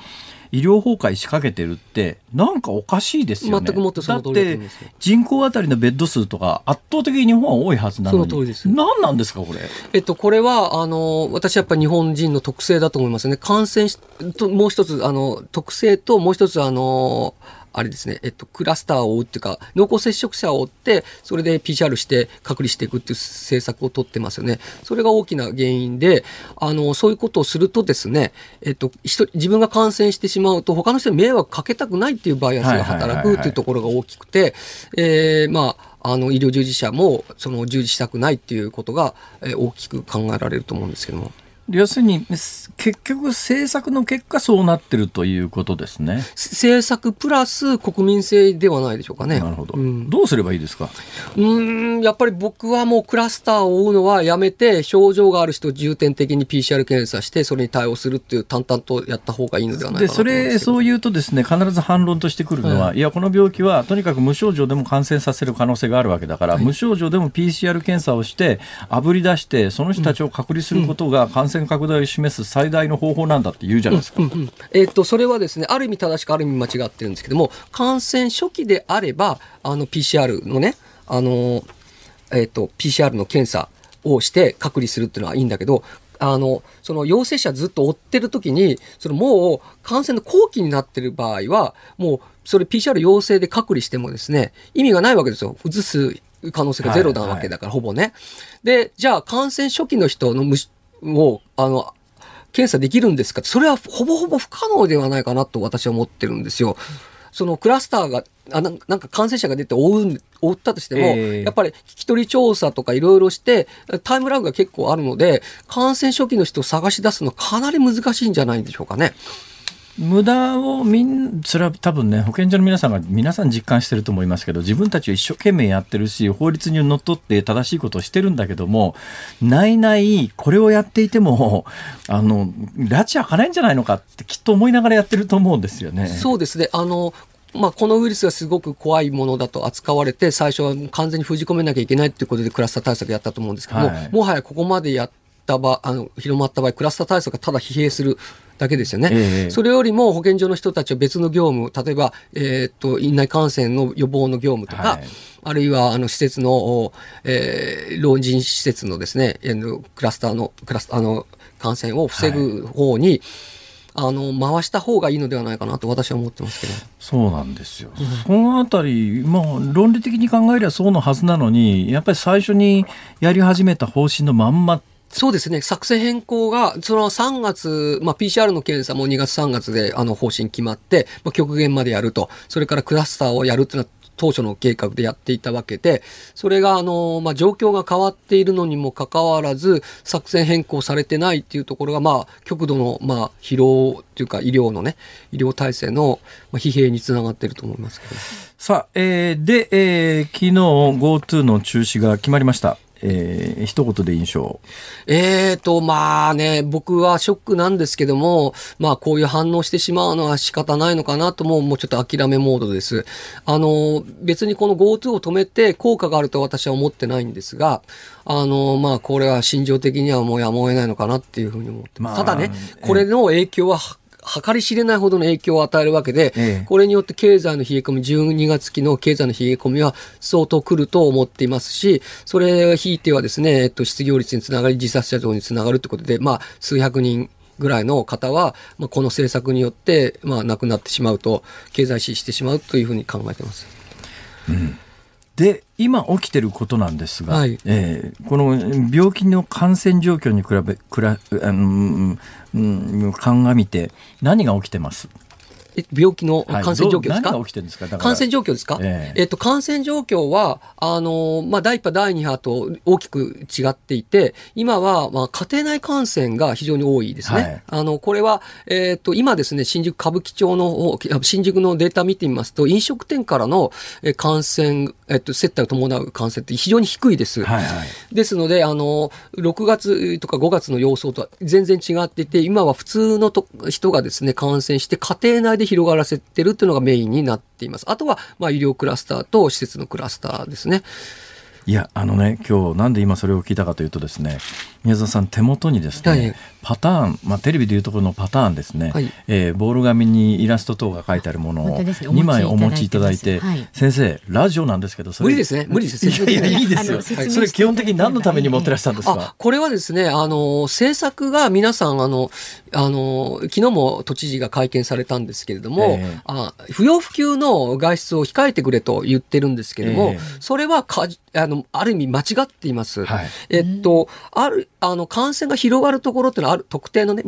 B: 医療崩壊しかけてるってなんかおかしいですよね。
C: 全くもってその通りだって
B: 人口あたりのベッド数とか圧倒的に日本は多いはずなのに。その通りです。何なんですかこれ？
C: えっとこれはあの私やっぱり日本人の特性だと思いますね。感染しともう一つあの特性ともう一つあのあれですね、えっと、クラスターを追うっていうか、濃厚接触者を追って、それで PCR して隔離していくっていう政策を取ってますよね。それが大きな原因で、あの、そういうことをするとですね、えっと、自分が感染してしまうと、他の人に迷惑かけたくないっていうバイアスが働くっていうところが大きくて、えー、まあ、あの、医療従事者も、その、従事したくないっていうことが、えー、大きく考えられると思うんですけども。
B: 要するに結局政策の結果そうなってるということですね。
C: 政策プラス国民性ではないでしょうかね。
B: なるほど、うん、どうすればいいですか？
C: うんやっぱり僕はもうクラスターを追うのはやめて症状がある人重点的に PCR 検査してそれに対応するっていう淡々とやった方がいいのではないかな
B: それそう言うとですね必ず反論としてくるのは、はい、いやこの病気はとにかく無症状でも感染させる可能性があるわけだから、はい、無症状でも PCR 検査をしてあぶり出してその人たちを隔離することが感染染拡大を示す最大の方法なんだって言うじゃないですか。うんうんうん、
C: えー、っと、それはですね、ある意味正しくある意味間違ってるんですけども、感染初期であれば、あの、PCR のね、あの、えー、っと、PCR の検査をして隔離するっていうのはいいんだけど、あの、その陽性者ずっと追ってる時に、そのもう感染の後期になってる場合は、もうそれ PCR 陽性で隔離してもですね、意味がないわけですよ。移す可能性がゼロなわけだから、はいはい、ほぼね。で、じゃあ感染初期の人のを、あの、検査できるんですか？それはほぼほぼ不可能ではないかなと私は思ってるんですよ。そのクラスターが、あなんか感染者が出て追う、追ったとしても、えー、やっぱり聞き取り調査とかいろいろして、タイムラグが結構あるので、感染初期の人を探し出すのかなり難しいんじゃないでしょうかね。
B: 無駄をみんそれは多分ね保健所の皆さんが皆さん実感してると思いますけど自分たちは一生懸命やってるし法律にのっとって正しいことをしてるんだけどもないないこれをやっていてもあの拉致開かないんじゃないのかってきっと思いながらやってると思うんですよね。
C: そうですねあのまあ、このウイルスがすごく怖いものだと扱われて最初は完全に封じ込めなきゃいけないということでクラスター対策やったと思うんですけども、はい、もはやここまでやった場あの広まった場合クラスター対策がただ疲弊するだけですよね、えー、それよりも保健所の人たちは別の業務例えば、えー、っと院内感染の予防の業務とか、はい、あるいはあの施設の、えー、老人施設のですねクラスターのクラスあの感染を防ぐ方に、はいあの回した方がいいのではないかなと私は思ってますけど。
B: そうなんですよ、うん、そのあたり、まあ、論理的に考えればそうのはずなのにやっぱり最初にやり始めた方針のまんま
C: そうですね。作戦変更が、その3月、まあ、PCR の検査も2月3月であの方針決まって、まあ、極限までやると。それからクラスターをやるっていうのは当初の計画でやっていたわけで、それが、あの、まあ、状況が変わっているのにもかかわらず、作戦変更されてないっていうところが、まあ、極度の、まあ、疲労っていうか、医療のね、医療体制の疲弊につながっていると思いますけど。
B: さあ、えー、で、えー、昨日 GoTo の中止が決まりました。えー、一言で印象。
C: えーと、まあね、僕はショックなんですけども、まあこういう反応してしまうのは仕方ないのかなとも、もうちょっと諦めモードです。あの、別にこの GoTo を止めて効果があると私は思ってないんですが、あの、まあこれは心情的にはもうやむを得ないのかなっていうふうに思ってます。まあ、ただね、これの影響は計り知れないほどの影響を与えるわけで、ええ、これによって経済の冷え込み、12月期の経済の冷え込みは相当来ると思っていますし、それを引いてはですね、えっと、失業率につながり、自殺者増につながるということで、まあ、数百人ぐらいの方は、まあ、この政策によって、まあ、亡くなってしまうと、経済死してしまうというふうに考えています。
B: うん。で今起きてることなんですが、はい、えー、この病気の感染状況に比べくらあの、うん、鑑みて何が起きてます？
C: 病気の感染状況ですか、
B: はい、すか？
C: 感染状況ですか、えー、えっと、感染状況は、あの、まあ、第1波、第2波と大きく違っていて、今は、まあ、家庭内感染が非常に多いですね。はい、あの、これは、えっと、今ですね、新宿歌舞伎町の、新宿のデータ見てみますと、飲食店からの感染、えっと、接待を伴う感染って非常に低いです。はいはい、ですので、あの、6月とか5月の様相とは全然違っていて、今は普通のと人がですね、感染して家庭内でで広がらせてるっていうのがメインになっています。あとは、まあ、医療クラスターと施設のクラスターですね。
B: いやあのね今日なんで今それを聞いたかというとですね宮沢さん手元にですね、はい、パターン、まあ、テレビでいうところのパターンですね、はい、えー、ボール紙にイラスト等が書いてあるものを2枚お持ちいただいて、はい、先生ラジオなんですけど
C: 無理ですね。無理です い
B: やいやいいですよ、それ基本的に何のために持ってらしたんですか？
C: これはですねあの政策が皆さんあのあの昨日も都知事が会見されたんですけれども、えー、あ不要不急の外出を控えてくれと言ってるんですけれども、えー、それはかあのある意味間違っています。はい、えっとあるあの感染が広がるところってのはある特定のね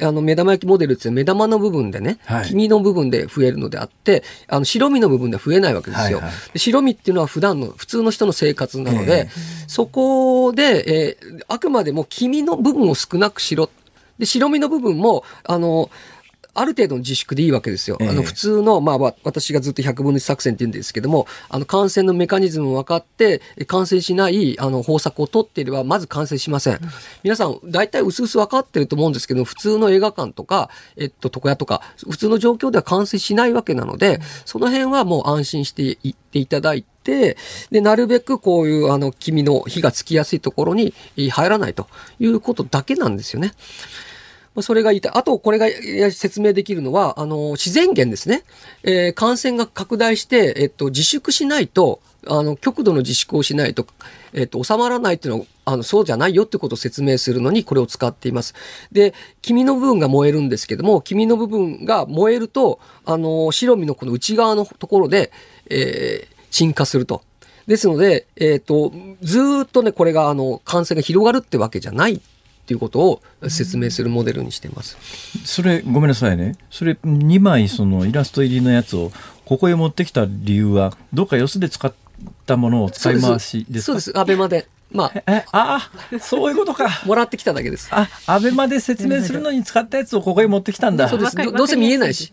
C: あの目玉焼きモデルって目玉の部分でね、はい、黄身の部分で増えるのであってあの白身の部分では増えないわけですよ。はいはい、白身っていうのは普段の普通の人の生活なので、えー、そこで、えー、あくまでも黄身の部分を少なくしろ。で、白身の部分も、あの、ある程度の自粛でいいわけですよ。あの普通の、まあ、私がずっと100分の1作戦って言うんですけども、あの感染のメカニズムを分かって、感染しないあの方策を取っていれば、まず感染しません。皆さん、大体薄々分かってると思うんですけど、普通の映画館とか、えっと、床屋とか、普通の状況では感染しないわけなので、その辺はもう安心していっていただいて、で、なるべくこういう、あの、黄の火がつきやすいところに入らないということだけなんですよね。それが言いたい。あと、これが説明できるのは、あの、自然源ですね。えー、感染が拡大して、えっと、自粛しないと、あの、極度の自粛をしないと、えっと、収まらないっていうのは、あの、そうじゃないよってことを説明するのに、これを使っています。で、黄身の部分が燃えるんですけども、黄身の部分が燃えると、あの、白身のこの内側のところで、えー、沈下すると。ですので、えっ、と、ずっとね、これが、あの、感染が広がるってわけじゃないっていうことを説明するモデルにしてます。
B: それごめんなさいね。それ2枚そのイラスト入りのやつをここへ持ってきた理由はどっかよそで使ったものを使い回しですか？
C: そうです。アベマで。まあ、
B: えあそういうことか。
C: もらってきただけです。
B: あ、アベマで説明するのに使ったやつをここへ持ってきたんだ。
C: そうですど。どうせ見えないし。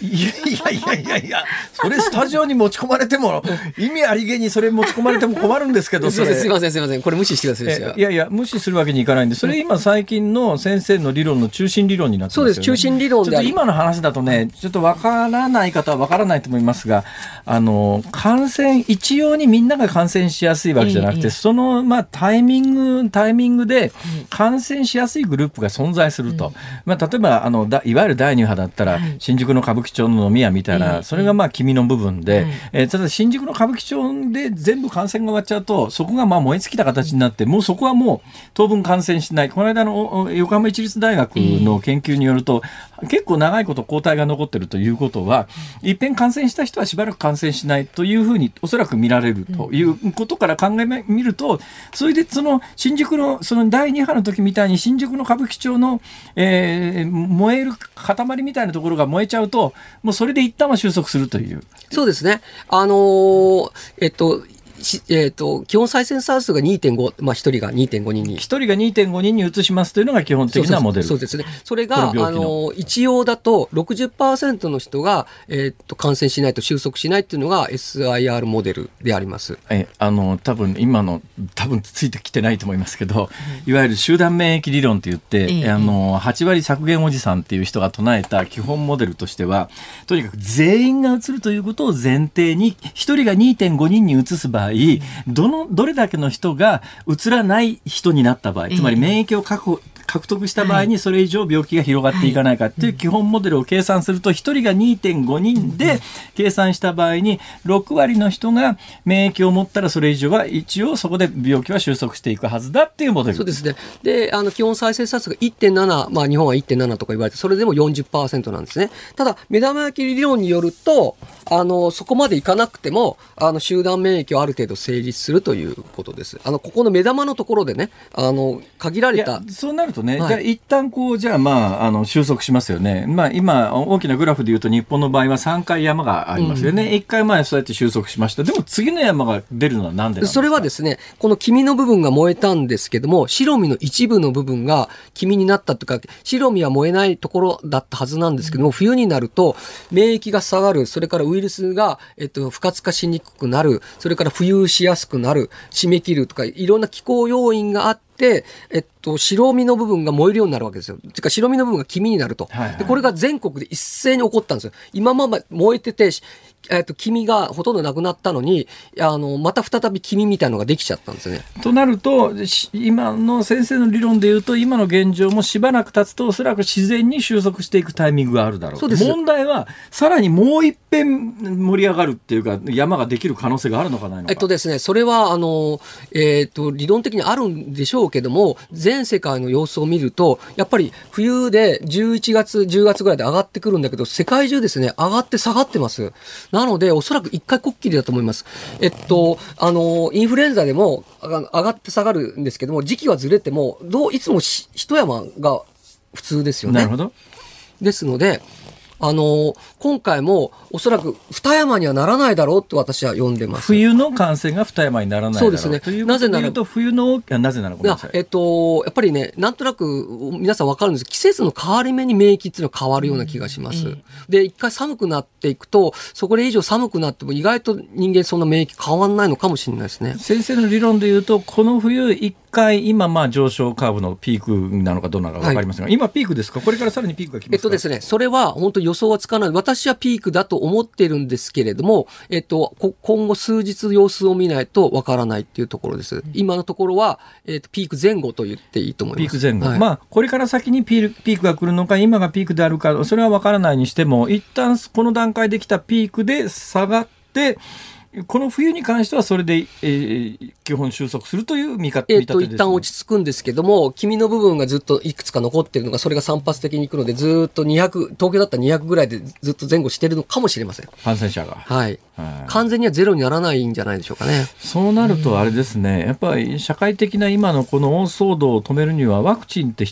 B: いやいやいやいやそれスタジオに持ち込まれても、意味ありげにそれ持ち込まれても困るんですけど、
C: すいませんすいません。これ無視してくださ
B: い。いやいや、無視するわけにいかないんで、それ今最近の先生の理論の中心理論になってますよね。
C: そうです、中心理論で。
B: ちょっと今の話だとね、ちょっとわからない方はわからないと思いますが、あの、感染、一様にみんなが感染しやすいわけじゃなくて、その、まあ、タイミングタイミングで感染しやすいグループが存在すると、まあ、例えばあのだいわゆる第2波だったら、新宿の歌舞伎町の飲み屋みたいな、それがまあ君の部分で、えー、ただ新宿の歌舞伎町で全部感染が終わっちゃうとそこがまあ燃え尽きた形になってもうそこはもう当分感染しない。この間の横浜市立大学の研究によると、結構長いこと抗体が残ってるということは、いっぺん感染した人はしばらく感染しないというふうにおそらく見られるということから考えみると、それでその新宿のその第2波の時みたいに新宿の歌舞伎町の、えー、燃える塊みたいなところが燃えちゃうと、もうそれで一旦は収束するという。
C: そうですね。あのー、えっと、えーと、基本再生産数が2.5、まあ、1人が2.5人に。1
B: 人が2.5人に移しますというのが基本的なモデル
C: そうですね。それが、あの、一応だと60%の人が、えーと、感染しないと収束しないっていうのが SIR モデルであります。
B: え、あの、多分今の、多分ついてきてないと思いますけど、いわゆる集団免疫理論って言って、あの、8割削減おじさんっていう人が唱えた基本モデルとしては、とにかく全員が移るということを前提に、1人が2.5人に移す場合、どの、どれだけの人がうつらない人になった場合、つまり免疫を確保、獲得した場合にそれ以上病気が広がっていかないかっていう基本モデルを計算すると1人が2.5人で計算した場合に6割の人が免疫を持ったらそれ以上は一応そこで病気は収束していくはずだっていうモデル。
C: そうですね。であの基本再生産数が1.7、まあ、日本は1.7とか言われてそれでも40%なんですね。ただ目玉焼き理論によるとあのそこまでいかなくてもあの集団免疫はある程度成立するということです。あのここの目玉のところでねあの限られた
B: そうなるとね、はい、じゃあ一旦こうじゃあまああの収束しますよね。まあ今大きなグラフでいうと日本の場合は3回山がありますよね、うん、1回前そうやって収束しました。でも次の山が出るのは何で
C: それはですねこの黄身の部分が燃えたんですけども白身の一部の部分が黄身になったというか白身は燃えないところだったはずなんですけども、うん、冬になると免疫が下がる。それからウイルスが、えっと、不活化しにくくなる。それから浮遊しやすくなる。締め切るとかいろんな気候要因があって、えっと、白身の部分が燃えるようになるわけですよ。ていうか白身の部分が黄身になると、はいはい、で。これが全国で一斉に起こったんですよ。今まま燃えてて、えっと、黄身がほとんどなくなったのに、あの、また再び黄身みたいのができちゃったんですね。
B: となると、今の先生の理論でいうと、今の現状もしばらく経つと、おそらく自然に収束していくタイミングがあるだろう。そうです問題は、さらにもう一遍盛り上がるっていうか、山ができる可能性があるのかないのか。
C: えっとですね、それは、あの、えー、っと、理論的にあるんでしょうけども、全世界の様子を見ると、やっぱり冬で11月、10月ぐらいで上がってくるんだけど、世界中ですね、上がって下がってます。なので、おそらく一回こっきりだと思います。えっと、あの、インフルエンザでも上がって下がるんですけども、時期はずれても、どう、いつも一山が普通ですよね。
B: なるほど。
C: ですので、あの、今回もおそらく二山にはならないだろうと私は読んでます。
B: 冬の感染が二山にならない
C: そうですね。なぜなら
B: と冬のなぜなら。
C: えっとやっぱりねなんとなく皆さんわかるんです季節の変わり目に免疫っていうのは変わるような気がします。うん、で一回寒くなっていくとそこで以上寒くなっても意外と人間そんな免疫変わんないのかもしれないですね。
B: 先生の理論で言うとこの冬一回今まあ上昇カーブのピークなのかどうなのか分かりませんが、はい、今ピークですか？これからさらにピークが来ますか？
C: えっとですねそれは本当予想はつかない私はピークだと思ってるんですけれども、えっと、今後数日様子を見ないとわからないっていうところです。今のところは、えっと、ピーク前後と言っていいと思い
B: ます。ピーク前後。はい、まあ、これから先にピークピークが来るのか、今がピークであるか、それはわからないにしても、一旦この段階で来たピークで下がって、この冬に関してはそれで、えー、基本収束するという見方、
C: えー、と、一旦落ち着くんですけども、黄身の部分がずっといくつか残ってるのが、それが散発的にいくので、ずっと200、東京だったら200ぐらいでずっと前後してるのかもしれません。
B: 感染者が。
C: はい。はい、完全にはゼロにならないんじゃないでしょうかね。
B: そうなるとあれですね、やっぱり社会的な今のこの大騒動を止めるには、ワクチンって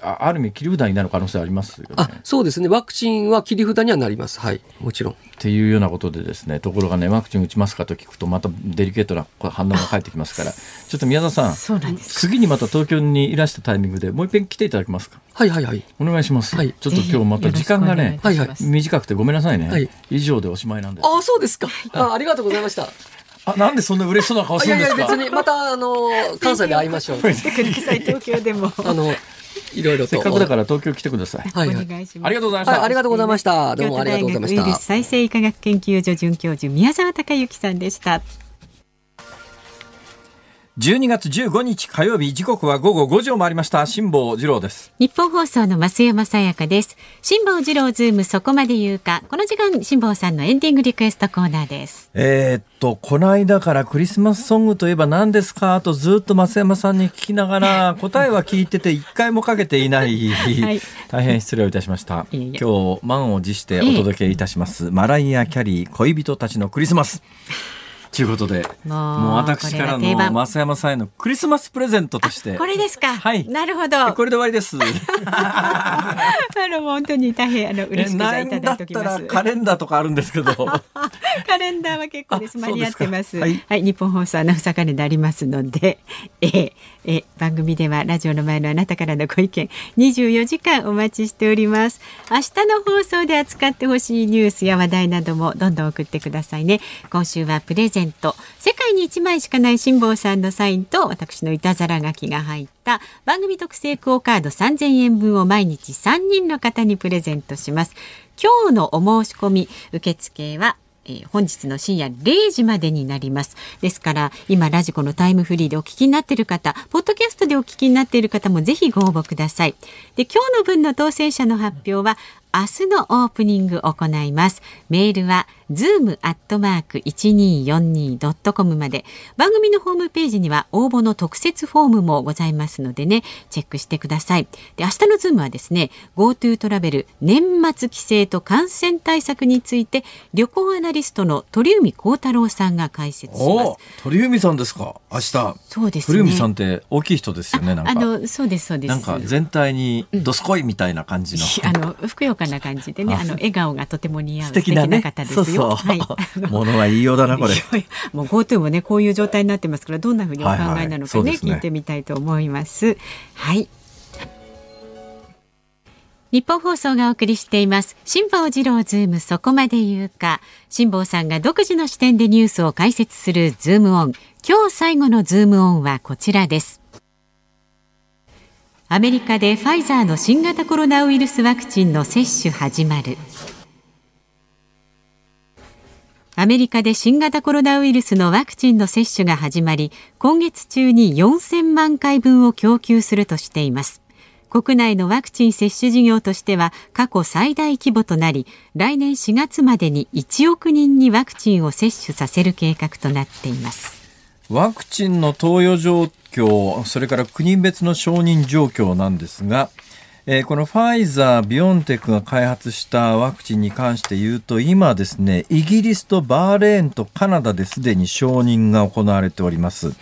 B: ある意味切り札になる可能性ありますよね。
C: あそうですね。ワクチンは切り札にはなります。はい。もちろん。
B: っていうようなことでですね、ところがね、ワクチン打ちますかと聞くと、またデリケートな反応が返ってきますから、ちょっと宮田さん、
A: そうなんです
B: 次にまた東京にいらしたタイミングでもう一遍来ていただけますか？
C: はいはいはい。
B: お願いします。はい、ちょっと今日また時間がね、はいはい、短くてごめんなさいね。はい、以上でおしまいなんです。
C: あ、そうですか。あありがとうございました。
B: あ、なんでそんな嬉しそうな顔するんですか？いやいや
C: 別にまたあの関西で会いましょう。
A: 東京でも。
C: あのいろいろ
B: せっかくだから東京来てください。
A: はい、お願いします。あ
B: りがとうございました。
C: ありがとうございました。どうもありがとうございました。
A: 再生医科学研究所准教授宮沢隆之さんでした。
B: 12月15日火曜日時刻は午後5時を回りました。辛坊治郎です。
A: 日本放送の増山さやかです。辛坊治郎ズームそこまで言うか。この時間辛坊さんのエンディングリクエストコーナーです。
B: えー、っとこの間からクリスマスソングといえば何ですか？とずっと増山さんに聞きながら 答えは聞いてて一回もかけていない、はい、大変失礼をいたしました。今日満を持してお届けいたします、マライア・キャリー恋人たちのクリスマスということで、もう私からの増山さんへのクリスマスプレゼントとして。
A: これですか。はい。なるほど。
B: これで終わりです。
A: あの、本当に大変、あの、嬉しくいただいておきます。
B: カレンダーとかあるんですけど。
A: カレンダーは結構です。間に合ってます。はい、はい、日本放送アナウンサーカレンダーありますので、えー、え番組ではラジオの前のあなたからのご意見24時間お待ちしております。明日の放送で扱ってほしいニュースや話題などもどんどん送ってくださいね。今週はプレゼント。世界に1枚しかない辛坊さんのサインと私のいたずら書きが入った。番組特製クオカード3000円分を毎日3人の方にプレゼントします。今日のお申し込み受付はえー、本日の深夜0時までになります。ですから今ラジコのタイムフリーでお聞きになっている方ポッドキャストでお聞きになっている方もぜひご応募ください。で今日の分の当選者の発表は明日のオープニング行います。メールはズームアットマーク一二四二ドットコムまで。番組のホームページには応募の特設フォームもございますのでね。チェックしてください。で明日のズームはですね GoTo トラベル年末規制と感染対策について旅行アナリストの鳥海高太郎さんが解説します。
B: 鳥海さんですか？明日。
A: そうです、
B: ね、鳥海さんって大きい人ですよねあ
A: のそうですそうです。
B: なんか全体にどすこいみたいな感じの、
A: うん、あのふくよかな感じでねあの笑顔がとても似合う素敵な、ね,、方ですよ。そう。そうはい。
B: ものは言いようだなこれ。
A: もう GoTo もねこういう状態になってますからどんなふうにお考えなのかねはいはい。ね、聞いてみたいと思います。はい。ニッポン放送がお送りしています。辛坊治郎ズームそこまで言うか。辛坊さんが独自の視点でニュースを解説するズームオン。今日最後のズームオンはこちらです。アメリカでファイザーの新型コロナウイルスワクチンの接種始まるアメリカで新型コロナウイルスのワクチンの接種が始まり今月中に4000万回分を供給するとしています。国内のワクチン接種事業としては過去最大規模となり来年4月までに1億人にワクチンを接種させる計画となっています。
B: ワクチンの投与状況それから国別の承認状況なんですがえー、このファイザー、ビオンテックが開発したワクチンに関して言うと、今ですね、イギリスとバーレーンとカナダですでに承認が行われております。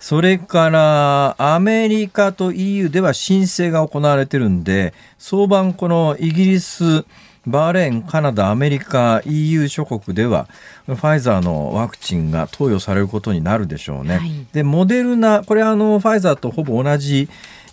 B: それからアメリカと EU では申請が行われてるんで、相場このイギリス、バーレーン、カナダ、アメリカ、EU 諸国では、ファイザーのワクチンが投与されることになるでしょうね。はい、で、モデルナ、これあの、ファイザーとほぼ同じ、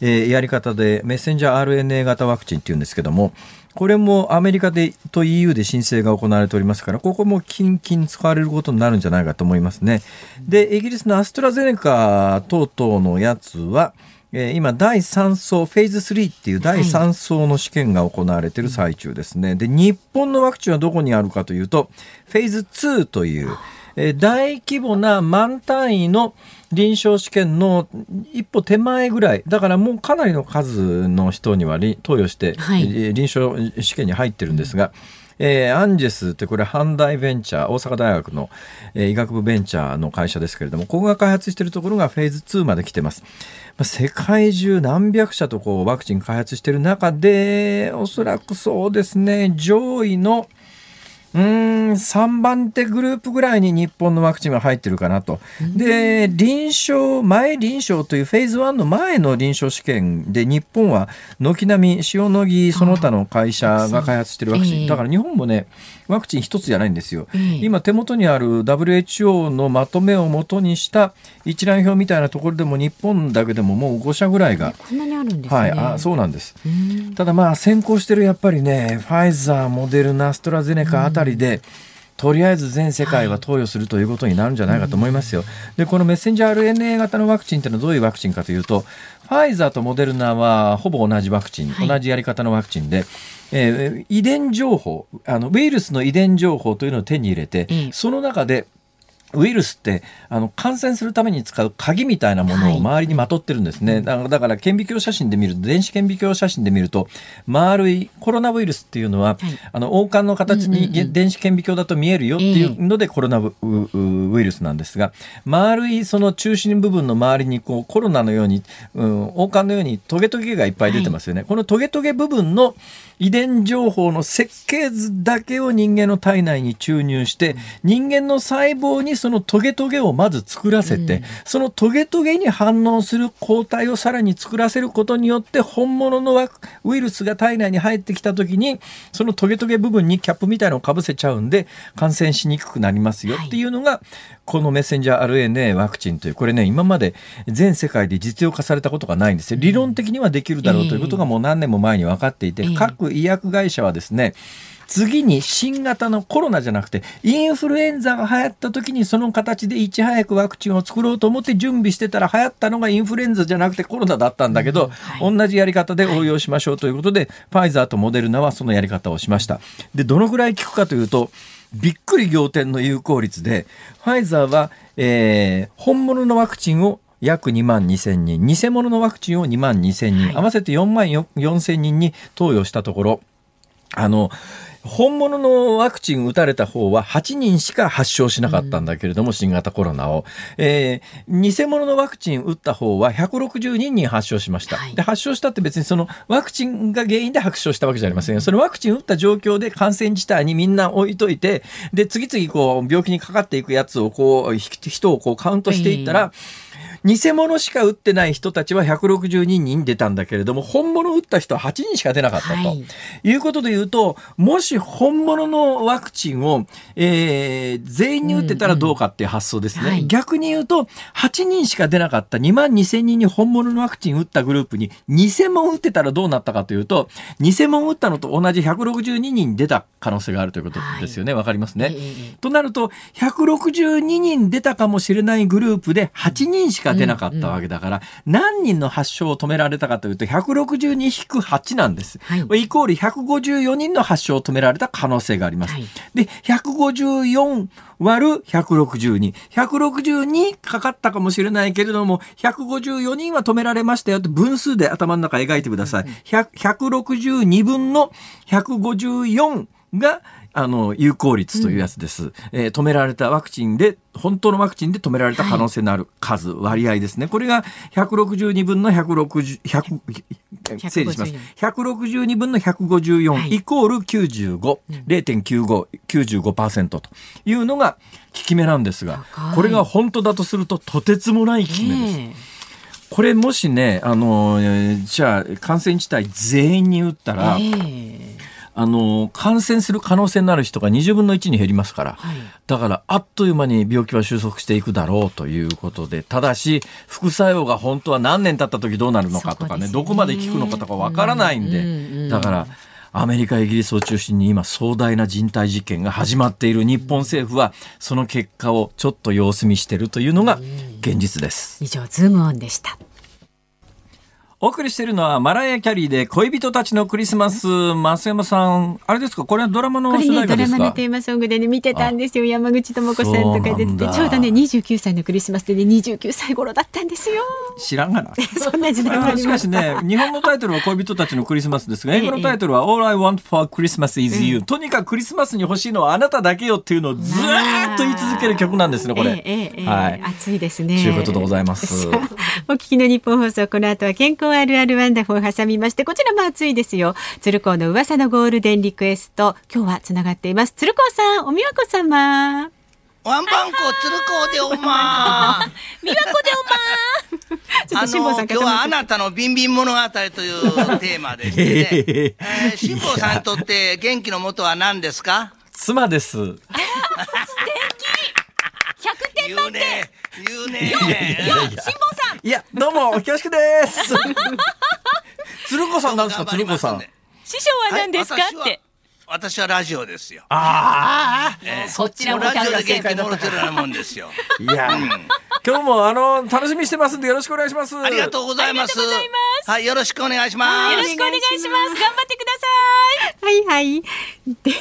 B: えー、やり方でメッセンジャー RNA 型ワクチンっていうんですけどもこれもアメリカでと EU で申請が行われておりますからここも近々使われることになるんじゃないかと思いますね。でイギリスのアストラゼネカ等々のやつは今第3層フェーズ3っていう第3層の試験が行われている最中ですね、で日本のワクチンはどこにあるかというとフェーズ2という、大規模な満単位の臨床試験の一歩手前ぐらいだからもうかなりの数の人には投与して、はい、臨床試験に入ってるんですが、えー、アンジェスってこれ阪大ベンチャー大阪大学の、えー、医学部ベンチャーの会社ですけれどもここが開発しているところがフェーズ2まで来てます。まあ、世界中何百社とこうワクチン開発している中でおそらくそうですね上位のうん3番手グループぐらいに日本のワクチンは入ってるかなと。で臨床前臨床というフェーズ1の前の臨床試験で日本は軒並み塩野義その他の会社が開発してるワクチンだから日本もねワクチン一つじゃないんですよ。今手元にある WHO のまとめをもとにした一覧表みたいなところでも日本だけでももう5社ぐらいが。
A: こんなにあるんですね。
B: はい、あそうなんです。ただまあ先行してるやっぱりねファイザーモデルナアストラゼネカあたりりで、とりあえず全世界は投与するということになるんじゃないかと思いますよ。で、このメッセンジャー RNA 型のワクチンっていうのはどういうワクチンかというと、ファイザーとモデルナはほぼ同じワクチン、はい、同じやり方のワクチンで、えー、遺伝情報あの、ウイルスの遺伝情報というのを手に入れて、うん、その中でウイルスってあの感染するために使う鍵みたいなものを周りにまとってるんですね、はい、だからだから顕微鏡写真で見ると電子顕微鏡写真で見ると丸いコロナウイルスっていうのは、はい、あの王冠の形に電子顕微鏡だと見えるよっていうのでコロナウイルスなんですが丸いその中心部分の周りにこうコロナのように、うん、王冠のようにトゲトゲがいっぱい出てますよね、はい、このトゲトゲ部分の遺伝情報の設計図だけを人間の体内に注入して、人間の細胞にそのトゲトゲをまず作らせて、そのトゲトゲに反応する抗体をさらに作らせることによって本物のウイルスが体内に入ってきた時にそのトゲトゲ部分にキャップみたいのをかぶせちゃうんで感染しにくくなりますよ。っていうのが、このメッセンジャー RNA ワクチンという。これね今まで全世界で実用化されたことがないんですよ。理論的にはできるだろうということがもう何年も前に分かっていて各医薬会社はですね、次に新型のコロナじゃなくてインフルエンザが流行った時にその形でいち早くワクチンを作ろうと思って準備してたら流行ったのがインフルエンザじゃなくてコロナだったんだけど、うんはい、同じやり方で応用しましょうということで、ファイザーとモデルナはそのやり方をしました。でどのぐらい効くかというとびっくり仰天の有効率でファイザーは、えー、本物のワクチンを約2万2000人。偽物のワクチンを2万2000人、はい、合わせて4万4000人に投与したところあの本物のワクチン打たれた方は8人しか発症しなかったんだけれども、うん、新型コロナを、えー、偽物のワクチン打った方は162人発症しました、はい、で発症したって別にそのワクチンが原因で発症したわけじゃありませんそのワクチン打った状況で感染自体にみんな置いといてで次々こう病気にかかっていくやつをこう人をこうカウントしていったら、えー偽物しか打ってない人たちは162人出たんだけれども、本物打った人は8人しか出なかったと、はい、いうことで言うと、もし本物のワクチンを、えー、全員に打ってたらどうかっていう発想ですね。うんうんはい、逆に言うと、8人しか出なかった2万2000人に本物のワクチン打ったグループに偽物打ってたらどうなったかというと、偽物打ったのと同じ162人出た可能性があるということですよね。わ、はい、かりますね。えー、となると、162人出たかもしれないグループで8人しか出なかったわけだから、何人の発症を止められたかというと、162-8なんです。はい、イコール154人の発症を止められた可能性があります。はい、で、154割る162。162かかったかもしれないけれども、154人は止められましたよって分数で頭の中描いてください。162分の154があの、有効率というやつです。うん、えー、止められたワクチンで、本当のワクチンで止められた可能性のある数、はい、割合ですね。これが162分の160、100、整理します。162分の154、はい、イコール95、0.95、95%というのが効き目なんですが、これが本当だとするととてつもない効き目です。え。ーこれもしね、あの、じゃあ感染自体全員に打ったら、え。ーあの感染する可能性のある人が20分の1に減りますから、はい、だからあっという間に病気は収束していくだろうということでただし副作用が本当は何年経った時どうなるのかとかね、ね、どこまで効くのかとかわからないんで、うんうんうん、だからアメリカ、イギリスを中心に今壮大な人体実験が始まっている日本政府はその結果をちょっと様子見しているというのが現実です。
A: 以上、ズームオンでした。
B: お送りしているのはマライア・キャリーで恋人たちのクリスマス。増山さん、あれですか？これはドラマの主題歌ですか、ね、ドラマ
A: のテーマソングでね、見てたんですよ。山口智子さんとか出てて、ちょうどね、29歳のクリスマスでね、29歳頃だったんですよ。
B: 知らんがな。
A: そんな時代もありま
B: しかしね、日本のタイトルは恋人たちのクリスマスですが、英語のタイトルは All I Want for Christmas is You、うん、とにかくクリスマスに欲しいのはあなただけよっていうのをずっと言い続ける曲なんですね、これ。
A: えええはい。熱いですね。
B: ということでございます。
A: お聞きの日本放送、この後は健康あるあるワンダフを挟みましてこちらも暑いですよ。鶴光の噂のゴールデンリクエスト。今日はつながっています。鶴光さんおみわこ様。
D: ワンバンコ鶴光でおま
A: みわこでお
D: ま あの今日はあなたのビンビン物語というテーマでしてね、えー、辛坊さんにとって元気のもとは何ですか？
B: 妻です。素
A: 敵。100点満点
D: 言うね。言うね。
A: いや辛坊さ
B: ん。いやどうも恐縮です。鶴子さんなんですか？鶴子さん。
A: 師匠は何ですか、って。
D: 私はラジオですよ。
A: ああ、えー、そちらも
D: ラジオで元気もろてるようなもんですよ。
B: いや、うん、今日もあの楽しみしてますんでよろしくお願いします。
D: ありがとうございます。はい、よろしくお願いします。
A: よろしくお願いします。頑張ってください。はいはい。で、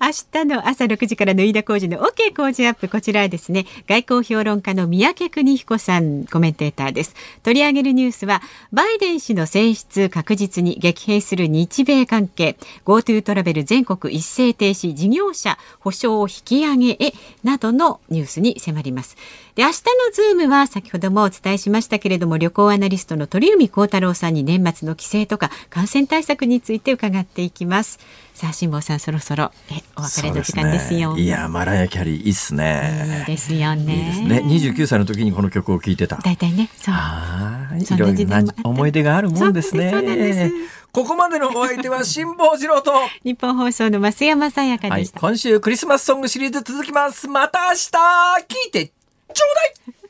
A: 明日の朝6時からの飯田浩二の OK 工事アップこちらはですね、外交評論家の宮家邦彦さんコメンテーターです。取り上げるニュースはバイデン氏の選出確実に激変する日米関係、GoTo トラベル全国一斉停止事業者補償を引き上げへなどのニュースに迫ります。で明日のズームは先ほどもお伝えしましたけれども旅行アナリストの鳥海高太郎さんに年末の規制とか感染対策について伺っていきます。さあ辛坊さんそろそろえお別れの時間ですよ、
B: ね、いやマラヤキャリーいいっすね。
A: いいですよね。いいですね。
B: 29歳の時にこの曲を聴いてた。
A: 大体ねそう。
B: ああいろいろな思い出があるもんですね。そうですここまでのお相手は辛坊治郎と。
A: 日本放送の増山さやかでした、
B: はい、今週クリスマスソングシリーズ続きます。また明日聞いてちょうだい